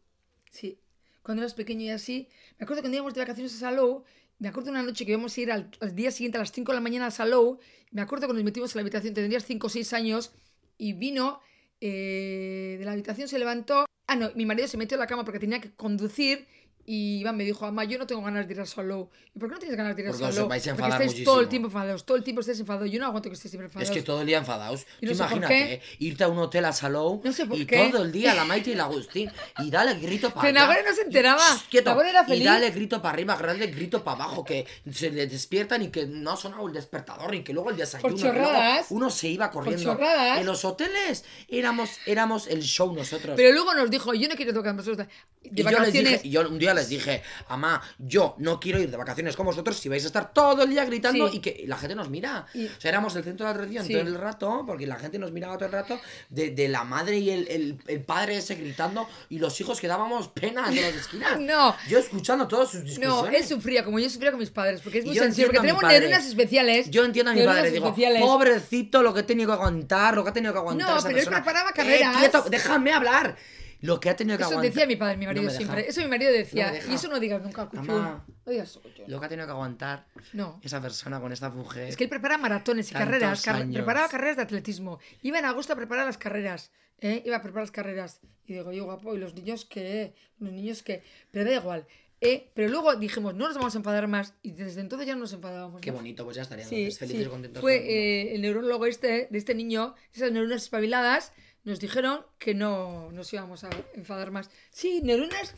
sí. Cuando eras pequeño y así. Me acuerdo cuando íbamos de vacaciones a Salou. Me acuerdo una noche que íbamos a ir al, al día siguiente a las 5 de la mañana a Salou. Me acuerdo cuando nos metimos en la habitación, tendrías 5 o 6 años. Y vino eh, de la habitación, se levantó. Ah, no, mi marido se metió en la cama porque tenía que conducir. Y Iván me dijo, mamá, yo no tengo ganas de ir a Salou. ¿Y por qué no tienes ganas de ir a Porque os Salou? vais a Porque enfadar estáis todo el muchísimo. tiempo enfadados, todo el tiempo estáis enfadados. Yo no aguanto que estéis siempre enfadados. Es que todo el día enfadados. Y Tú no sé por imagínate, irte a un hotel a Salou No sé por y qué. todo el día la Maite y la Agustín y dale grito para Que Nagore no se enteraba. Quieto. Nagore era Y feliz. dale grito para arriba, grande grito para abajo, que se le despiertan y que no ha sonado el despertador y que luego el desayuno. que luego chorradas. uno se iba corriendo. chorradas. En los hoteles éramos, éramos el show nosotros. Pero luego nos dijo, yo no quiero tocar vosotros de Y yo, les vacaciones. dije, y yo un día les dije, mamá, yo no quiero ir de vacaciones con vosotros si vais a estar todo el día gritando Sí. y que la gente nos mira. Y- O sea, éramos el centro de atracción Sí. todo el rato, porque la gente nos miraba todo el rato, de, de la madre y el, el- el padre ese gritando y los hijos que dábamos pena de las esquinas. No. Yo escuchando todas sus No, discusiones. él sufría como yo sufría con mis padres, porque es muy yo sensible, porque tenemos neuronas especiales. Yo entiendo a mi padre, digo, especiales. pobrecito lo que he tenido que aguantar, lo que ha tenido que aguantar No, esa pero él persona. preparaba Eh, carreras. quieto, déjame hablar. Lo que ha tenido que Eso aguantar. decía mi padre, mi marido No siempre. Eso mi marido decía. No y eso no digas nunca. Mamá. No digas eso. Lo que ha tenido que aguantar No. esa persona con esta mujer. Es que él prepara maratones y carreras. car- años. preparaba carreras de atletismo. Iba en agosto a preparar las carreras. ¿eh? Iba a preparar las carreras. Y digo, yo guapo, ¿y los niños qué? Los niños qué? Pero da igual. ¿eh? Pero luego dijimos, no nos vamos a enfadar más. Y desde entonces ya no nos enfadábamos. Qué más. bonito, pues ya estaríamos Sí, felices sí. y contentos. Fue todo el eh, el neurólogo este, de este niño, esas neuronas espabiladas, nos dijeron que no nos íbamos a enfadar más. Sí, neuronas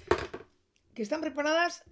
que están preparadas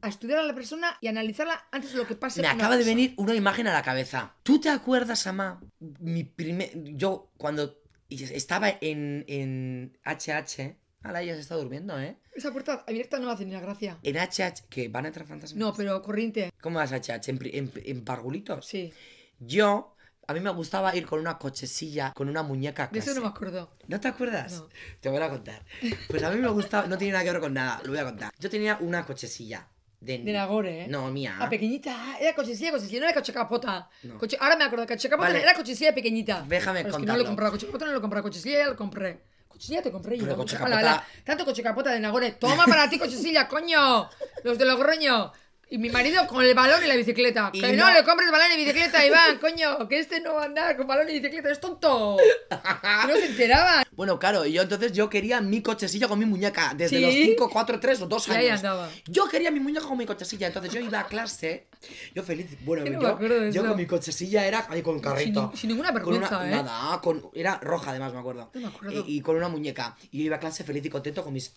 a estudiar a la persona y analizarla antes de lo que pase. Me acaba de venir una imagen a la cabeza. ¿Tú te acuerdas, Ama? Mi primer. Yo, cuando estaba en, en HH. Ahora ya se está durmiendo, ¿eh? Esa puerta abierta no hace ni la gracia. En HH. Que van a entrar fantasmas. No, pero corriente. ¿Cómo vas HH? ¿En, en, en pargulitos? Sí. Yo. A mí me gustaba ir con una cochesilla, con una muñeca a De eso no me acuerdo. ¿No te acuerdas? No. Te voy a contar. Pues a mí me gustaba, no tiene nada que ver con nada, lo voy a contar. Yo tenía una cochesilla. De, De Nagore, ¿eh? No, mía. Ah, pequeñita. Era cochesilla, cochesilla. No era coche capota. No. Coche- Ahora me acuerdo. Coche capota Vale. era cochesilla pequeñita. Déjame Pero es que no contarlo. lo he comprado. Coche capota no lo he comprado. Cochesilla ya lo compré. Cochesilla te compré yo. Pero coche Ala, capota- ala. Tanto coche capota de Nagore. Toma para ti, cochesilla, coño. Los de Logroño. Y mi marido con el balón y la bicicleta. Y que no, no- le compres balón y bicicleta, Iván, coño. Que este no va a andar con balón y bicicleta. Es tonto. Que no se enteraban. Bueno, claro, y yo entonces yo quería mi cochesilla con mi muñeca desde ¿Sí? los 5, 4, 3 o 2 Y ahí años. Yo quería mi muñeca con mi cochesilla, entonces yo iba a clase, yo feliz, bueno, Yo no yo, yo con mi cochesilla era ahí con carrito. Sin- sin ninguna Con una- vergüenza, ¿eh? Nada, con, era roja además, me acuerdo. No me acuerdo. Eh, y con una muñeca. Y yo iba a clase feliz y contento con mis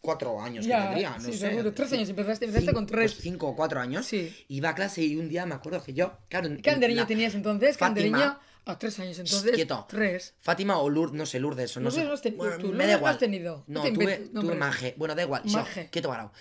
4 años que Ya, tendría, no sí, sé. seguro. Tres años empezaste, empezaste con tres. 5 o 4 años. Sí. Iba a clase y un día me acuerdo que yo, claro, ¿Qué tenías entonces? ¿Qué Fátima. A tres años entonces. Quieto. Tres. Fátima o Lourdes, no sé, Lourdes o no Lourdes sé. no has Bueno, tú, me Lourdes da no igual. has tenido. No No, te tuve. Maje. Bueno, da igual. Maje. Yo, quieto parado.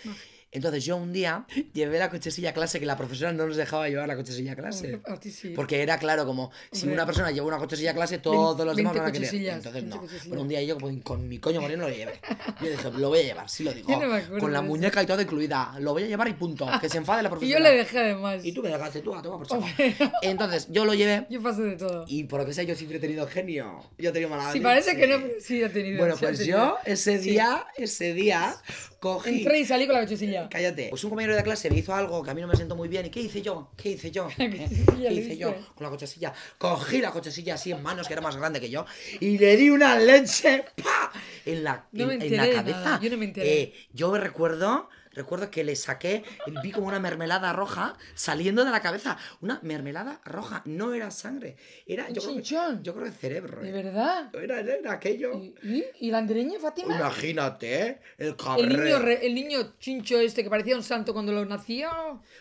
Entonces yo un día llevé la cochesilla a clase, que la profesora no nos dejaba llevar la cochesilla a clase. A ti sí. Porque era claro, como si una persona lleva una cochesilla a clase, todos los demás 20 van a querer. Entonces 20 no. Pero un día yo con, con mi coño moreno lo llevé. Yo dije, lo voy a llevar, sí lo digo. No con la muñeca y todo incluida. Lo voy a llevar y punto. Que se enfade la Y profesora. yo le dejé además. Y tú me dejaste, tú, a tomar por saco. Entonces yo lo llevé Yo paso de todo. y por lo que sea yo siempre he tenido genio. Yo he tenido mala leche. parece que no, sí ha tenido. Bueno, sí pues yo ese Sí. día, ese día, cogí... Entré y salí con la cochesilla. Cállate. Pues un compañero de clase me hizo algo que a mí no me sentó muy bien. ¿Y qué hice yo? ¿Qué hice yo? ¿Qué ¿Eh? ¿Qué hice yo con la cochesilla? Cogí la cochesilla así en manos, que era más grande que yo, y le di una leche ¡pa! en la, No en, me en la cabeza. nada, yo no me enteré. Eh, yo me recuerdo, recuerdo que le saqué, vi como una mermelada roja saliendo de la cabeza. Una mermelada roja, no era sangre. Era, yo creo, que, yo creo que cerebro. ¿De eh. verdad? Era, era aquello. ¿Y, y, y la andereña, Fátima? Imagínate, ¿eh? el El cabrón. niño, re- el niño chincho este que parecía un santo cuando lo nació.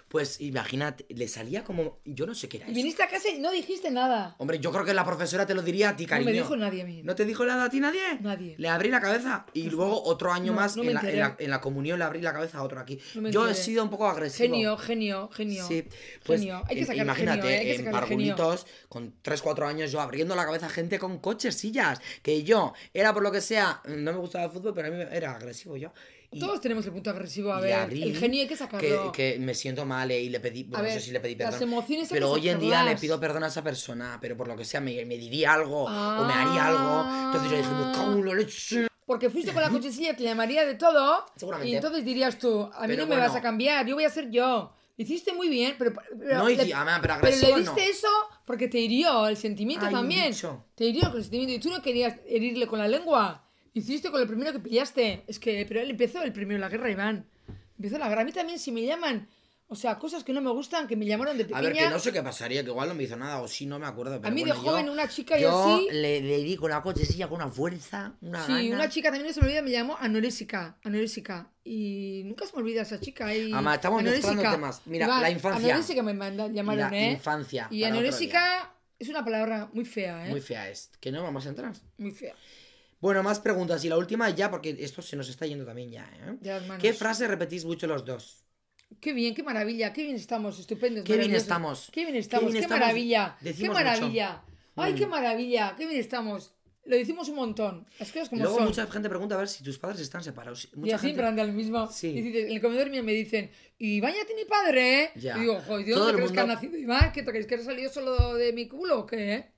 Pues imagínate, le salía como. Yo no sé qué era eso. viniste a casa y no dijiste nada. Hombre, yo creo que la profesora te lo diría a ti, No me cariño. dijo nadie a mí. ¿No te dijo nada a ti nadie? Nadie. Le abrí la cabeza y luego otro año No, más no en, la, en, la, en la comunión le abrí la cabeza a otro aquí. No yo he sido un poco agresivo. Genio, genio, genio. Sí, pues genio. Hay que im- sacar imagínate, genio, ¿eh? Hay que en genio. parvulitos, con 3-4 años yo abriendo la cabeza a gente con coches, sillas, que yo era por lo que sea, no me gustaba el fútbol, pero a mí era agresivo yo. Y, Todos tenemos el punto agresivo. A ver, abrí el genio hay que sacarlo. Que, que me siento mal eh, y le pedí, bueno, no ver, sé si le pedí las perdón. emociones hay pero hoy en día le pido perdón a esa persona, pero por lo que sea me, me diría algo o me haría algo. Entonces yo dije, me cago en la leche. Porque fuiste con la cochecilla, te llamaría de todo. Seguramente. Y entonces dirías tú, a mí Pero no me bueno. vas a cambiar, yo voy a ser yo. Lo hiciste muy bien, pero. pero No le- ah, pero pero agresivo le diste no. eso porque te hirió el sentimiento Ay, también. bicho. Te hirió el sentimiento. Y tú no querías herirle con la lengua. Hiciste con el primero que pillaste. Es que, pero él empezó el primero, la guerra, Iván. Empezó la guerra. A mí también, si me llaman, o sea, cosas que no me gustan, que me llamaron de A pequeña. ver, que no sé qué pasaría, que igual no me hizo nada, o sí, no me acuerdo. Pero A mí de bueno, yo- joven una chica y yo así- le, le di con la cochecilla con una fuerza, una Sí, gana. una chica también no se me olvida, me llamó anorésica, anorésica. Y nunca se me olvida esa chica. Y Ama, estamos mezclando temas. Mira, la infancia. Anorésica me manda- llamaron, La ¿eh? infancia, Y anorésica es una palabra muy fea, ¿eh? Muy fea es. Que no vamos a entrar. Muy fea. Bueno, más preguntas. Y la última ya, porque esto se nos está yendo también ya, ¿eh? Ya. ¿Qué frase repetís mucho los dos? Qué bien, qué maravilla, qué bien estamos, estupendos. Qué bien estamos. Qué bien estamos, Qué bien qué, estamos, maravilla. Qué maravilla. Ay, Mm. qué maravilla, qué bien estamos. Lo decimos un montón. Las cosas Y como luego son. mucha gente pregunta a ver si tus padres están separados. Y Mucha así gente... anda el mismo. Sí. Y dice, en el comedor mío me dicen, Iván ya tiene padre, ¿eh? Ya. Y digo, joder, ¿de dónde crees que ha nacido Iván? ¿Qué te crees que ha salido solo de mi culo o qué, eh?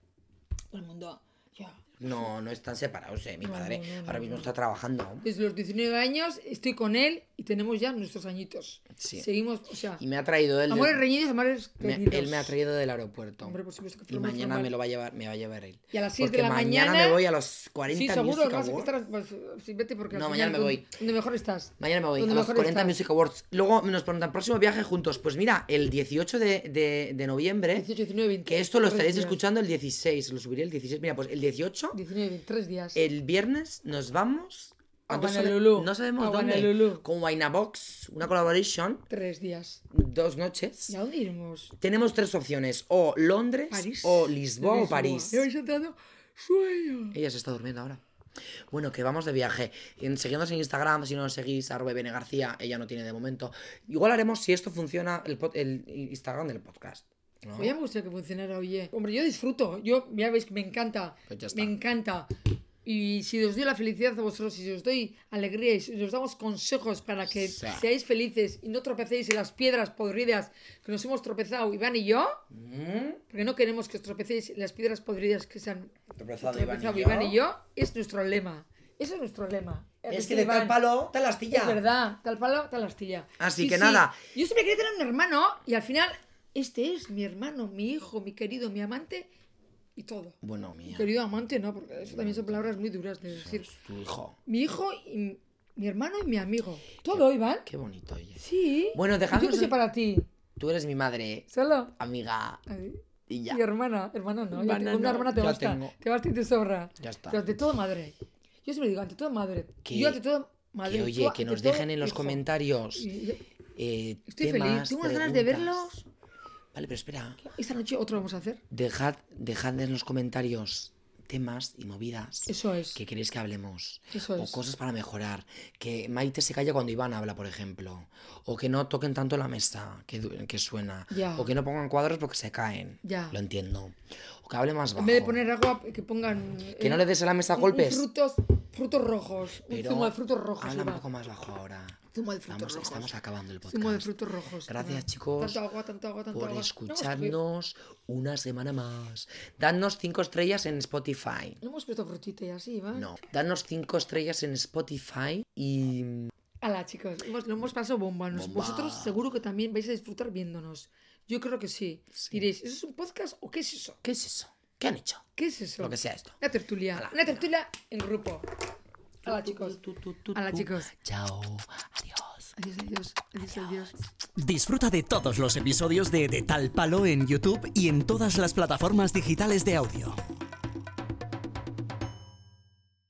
Todo el mundo, ya. No, no están separados, eh. Mi No, padre no, no, ahora mismo está trabajando. Desde los 19 años estoy con él y tenemos ya nuestros añitos. Sí. Seguimos, o sea, Y me ha traído él. amores del- reñidos, amores me- él me ha traído del aeropuerto. Hombre, por supuesto que y mañana me lo va a llevar, me va a llevar él. Y a las 6 Porque de la mañana, mañana... me voy a los 40 Sí, seguro, Music Awards. estar, pues, sí, vete porque No, mañana me voy. Donde mejor estás. Mañana me voy a los mejor 40 estás. Music Awards. Luego nos preguntan, próximo viaje juntos. Pues mira, el 18 de, de- de noviembre, 18, 19, 20. que esto lo estaréis escuchando el 16, lo subiré el 16. Mira, pues el 18, 19, 20, tres días. el viernes nos vamos A Honolulu. no sabemos A dónde. Con Box, una collaboration, Tres días. dos noches. ¿Y a dónde iremos? Tenemos tres opciones, o Londres, París. o Lisboa o París. Me vais entrando sueño. Ella se está durmiendo ahora. Bueno, que vamos de viaje. Seguidnos en Instagram, si no nos seguís, arroba Bene García, ella no tiene de momento. Igual haremos, si esto funciona, el, el Instagram del podcast. ¿No? Oye, me gustaría que funcionara, oye. Hombre, yo disfruto. Yo, ya veis que me encanta. Pues ya está. me encanta. Y si os doy la felicidad a vosotros, si os doy alegría y si os damos consejos para que Sí. seáis felices y no tropecéis en las piedras podridas que nos hemos tropezado Iván y yo, Mm, porque no queremos que os tropecéis en las piedras podridas que se han Tropezado Iván y tropezado yo. Iván y yo, es nuestro lema. Ese es nuestro lema. Es Sí, que de tal Iván. palo, tal astilla. Es verdad, tal palo, tal astilla. Así que nada. Yo siempre quería tener un hermano y al final, este es mi hermano, mi hijo, mi querido, mi amante y todo. Bueno, Mi querido amante, no, porque eso también son palabras muy duras de decir. Tu hijo. Mi hijo y mi hermano y mi amigo. Todo, Iván. Qué bonito, oye. Sí. Bueno, ¿Y ¿Qué puse en- para ti? Tú eres mi madre, Solo. amiga, Ay. y ya. Y hermana, hermana no. ya Hermana tengo una no, hermana te basta. tengo. Te basta y te sobra. Ya está. Pero ante todo, madre. Yo siempre digo, ante todo, madre. Que- Yo ante todo, madre. Que tú oye, que nos dejen en los hijo. comentarios Y yo eh, Estoy temas, feliz. Tengo unas ganas de verlos. Vale, pero espera. Esta noche otro vamos a hacer. Dejad, dejad en los comentarios temas y movidas Eso es. que queréis que hablemos. Eso o es. cosas para mejorar. Que Maite se calle cuando Iván habla, por ejemplo. O que no toquen tanto la mesa que, que suena. Ya. O que no pongan cuadros porque se caen. Ya. Lo entiendo. O que hable más bajo. En vez de poner agua, que pongan. Que eh, no le des a la mesa golpes. Frutos, frutos rojos. Pero un zumo de frutos rojos. Habla un poco más bajo ahora. Zumo de frutos Estamos, rojos. estamos acabando el podcast. Zumo de frutos rojos. Gracias, chicos, Tanto agua, tanto agua, tanto por agua. No escucharnos una semana más. Dadnos cinco estrellas en Spotify. No hemos puesto frutita y así, ¿va? No, dadnos cinco estrellas en Spotify y Hala, chicos, hemos, lo hemos pasado bomba. Nos- Bomba. Vosotros seguro que también vais a disfrutar viéndonos. Yo creo que sí. Diréis, ¿eso es un podcast o qué es eso? ¿qué es eso? ¿Qué han hecho? ¿Qué es eso? Lo que sea esto. Una tertulia. Hala. Una tertulia en grupo. Hala, chicos. Tu. chicos. Chao. Adiós. Adiós, adiós. Adiós, adiós. Disfruta de todos los episodios de De Tal Palo en YouTube y en todas las plataformas digitales de audio.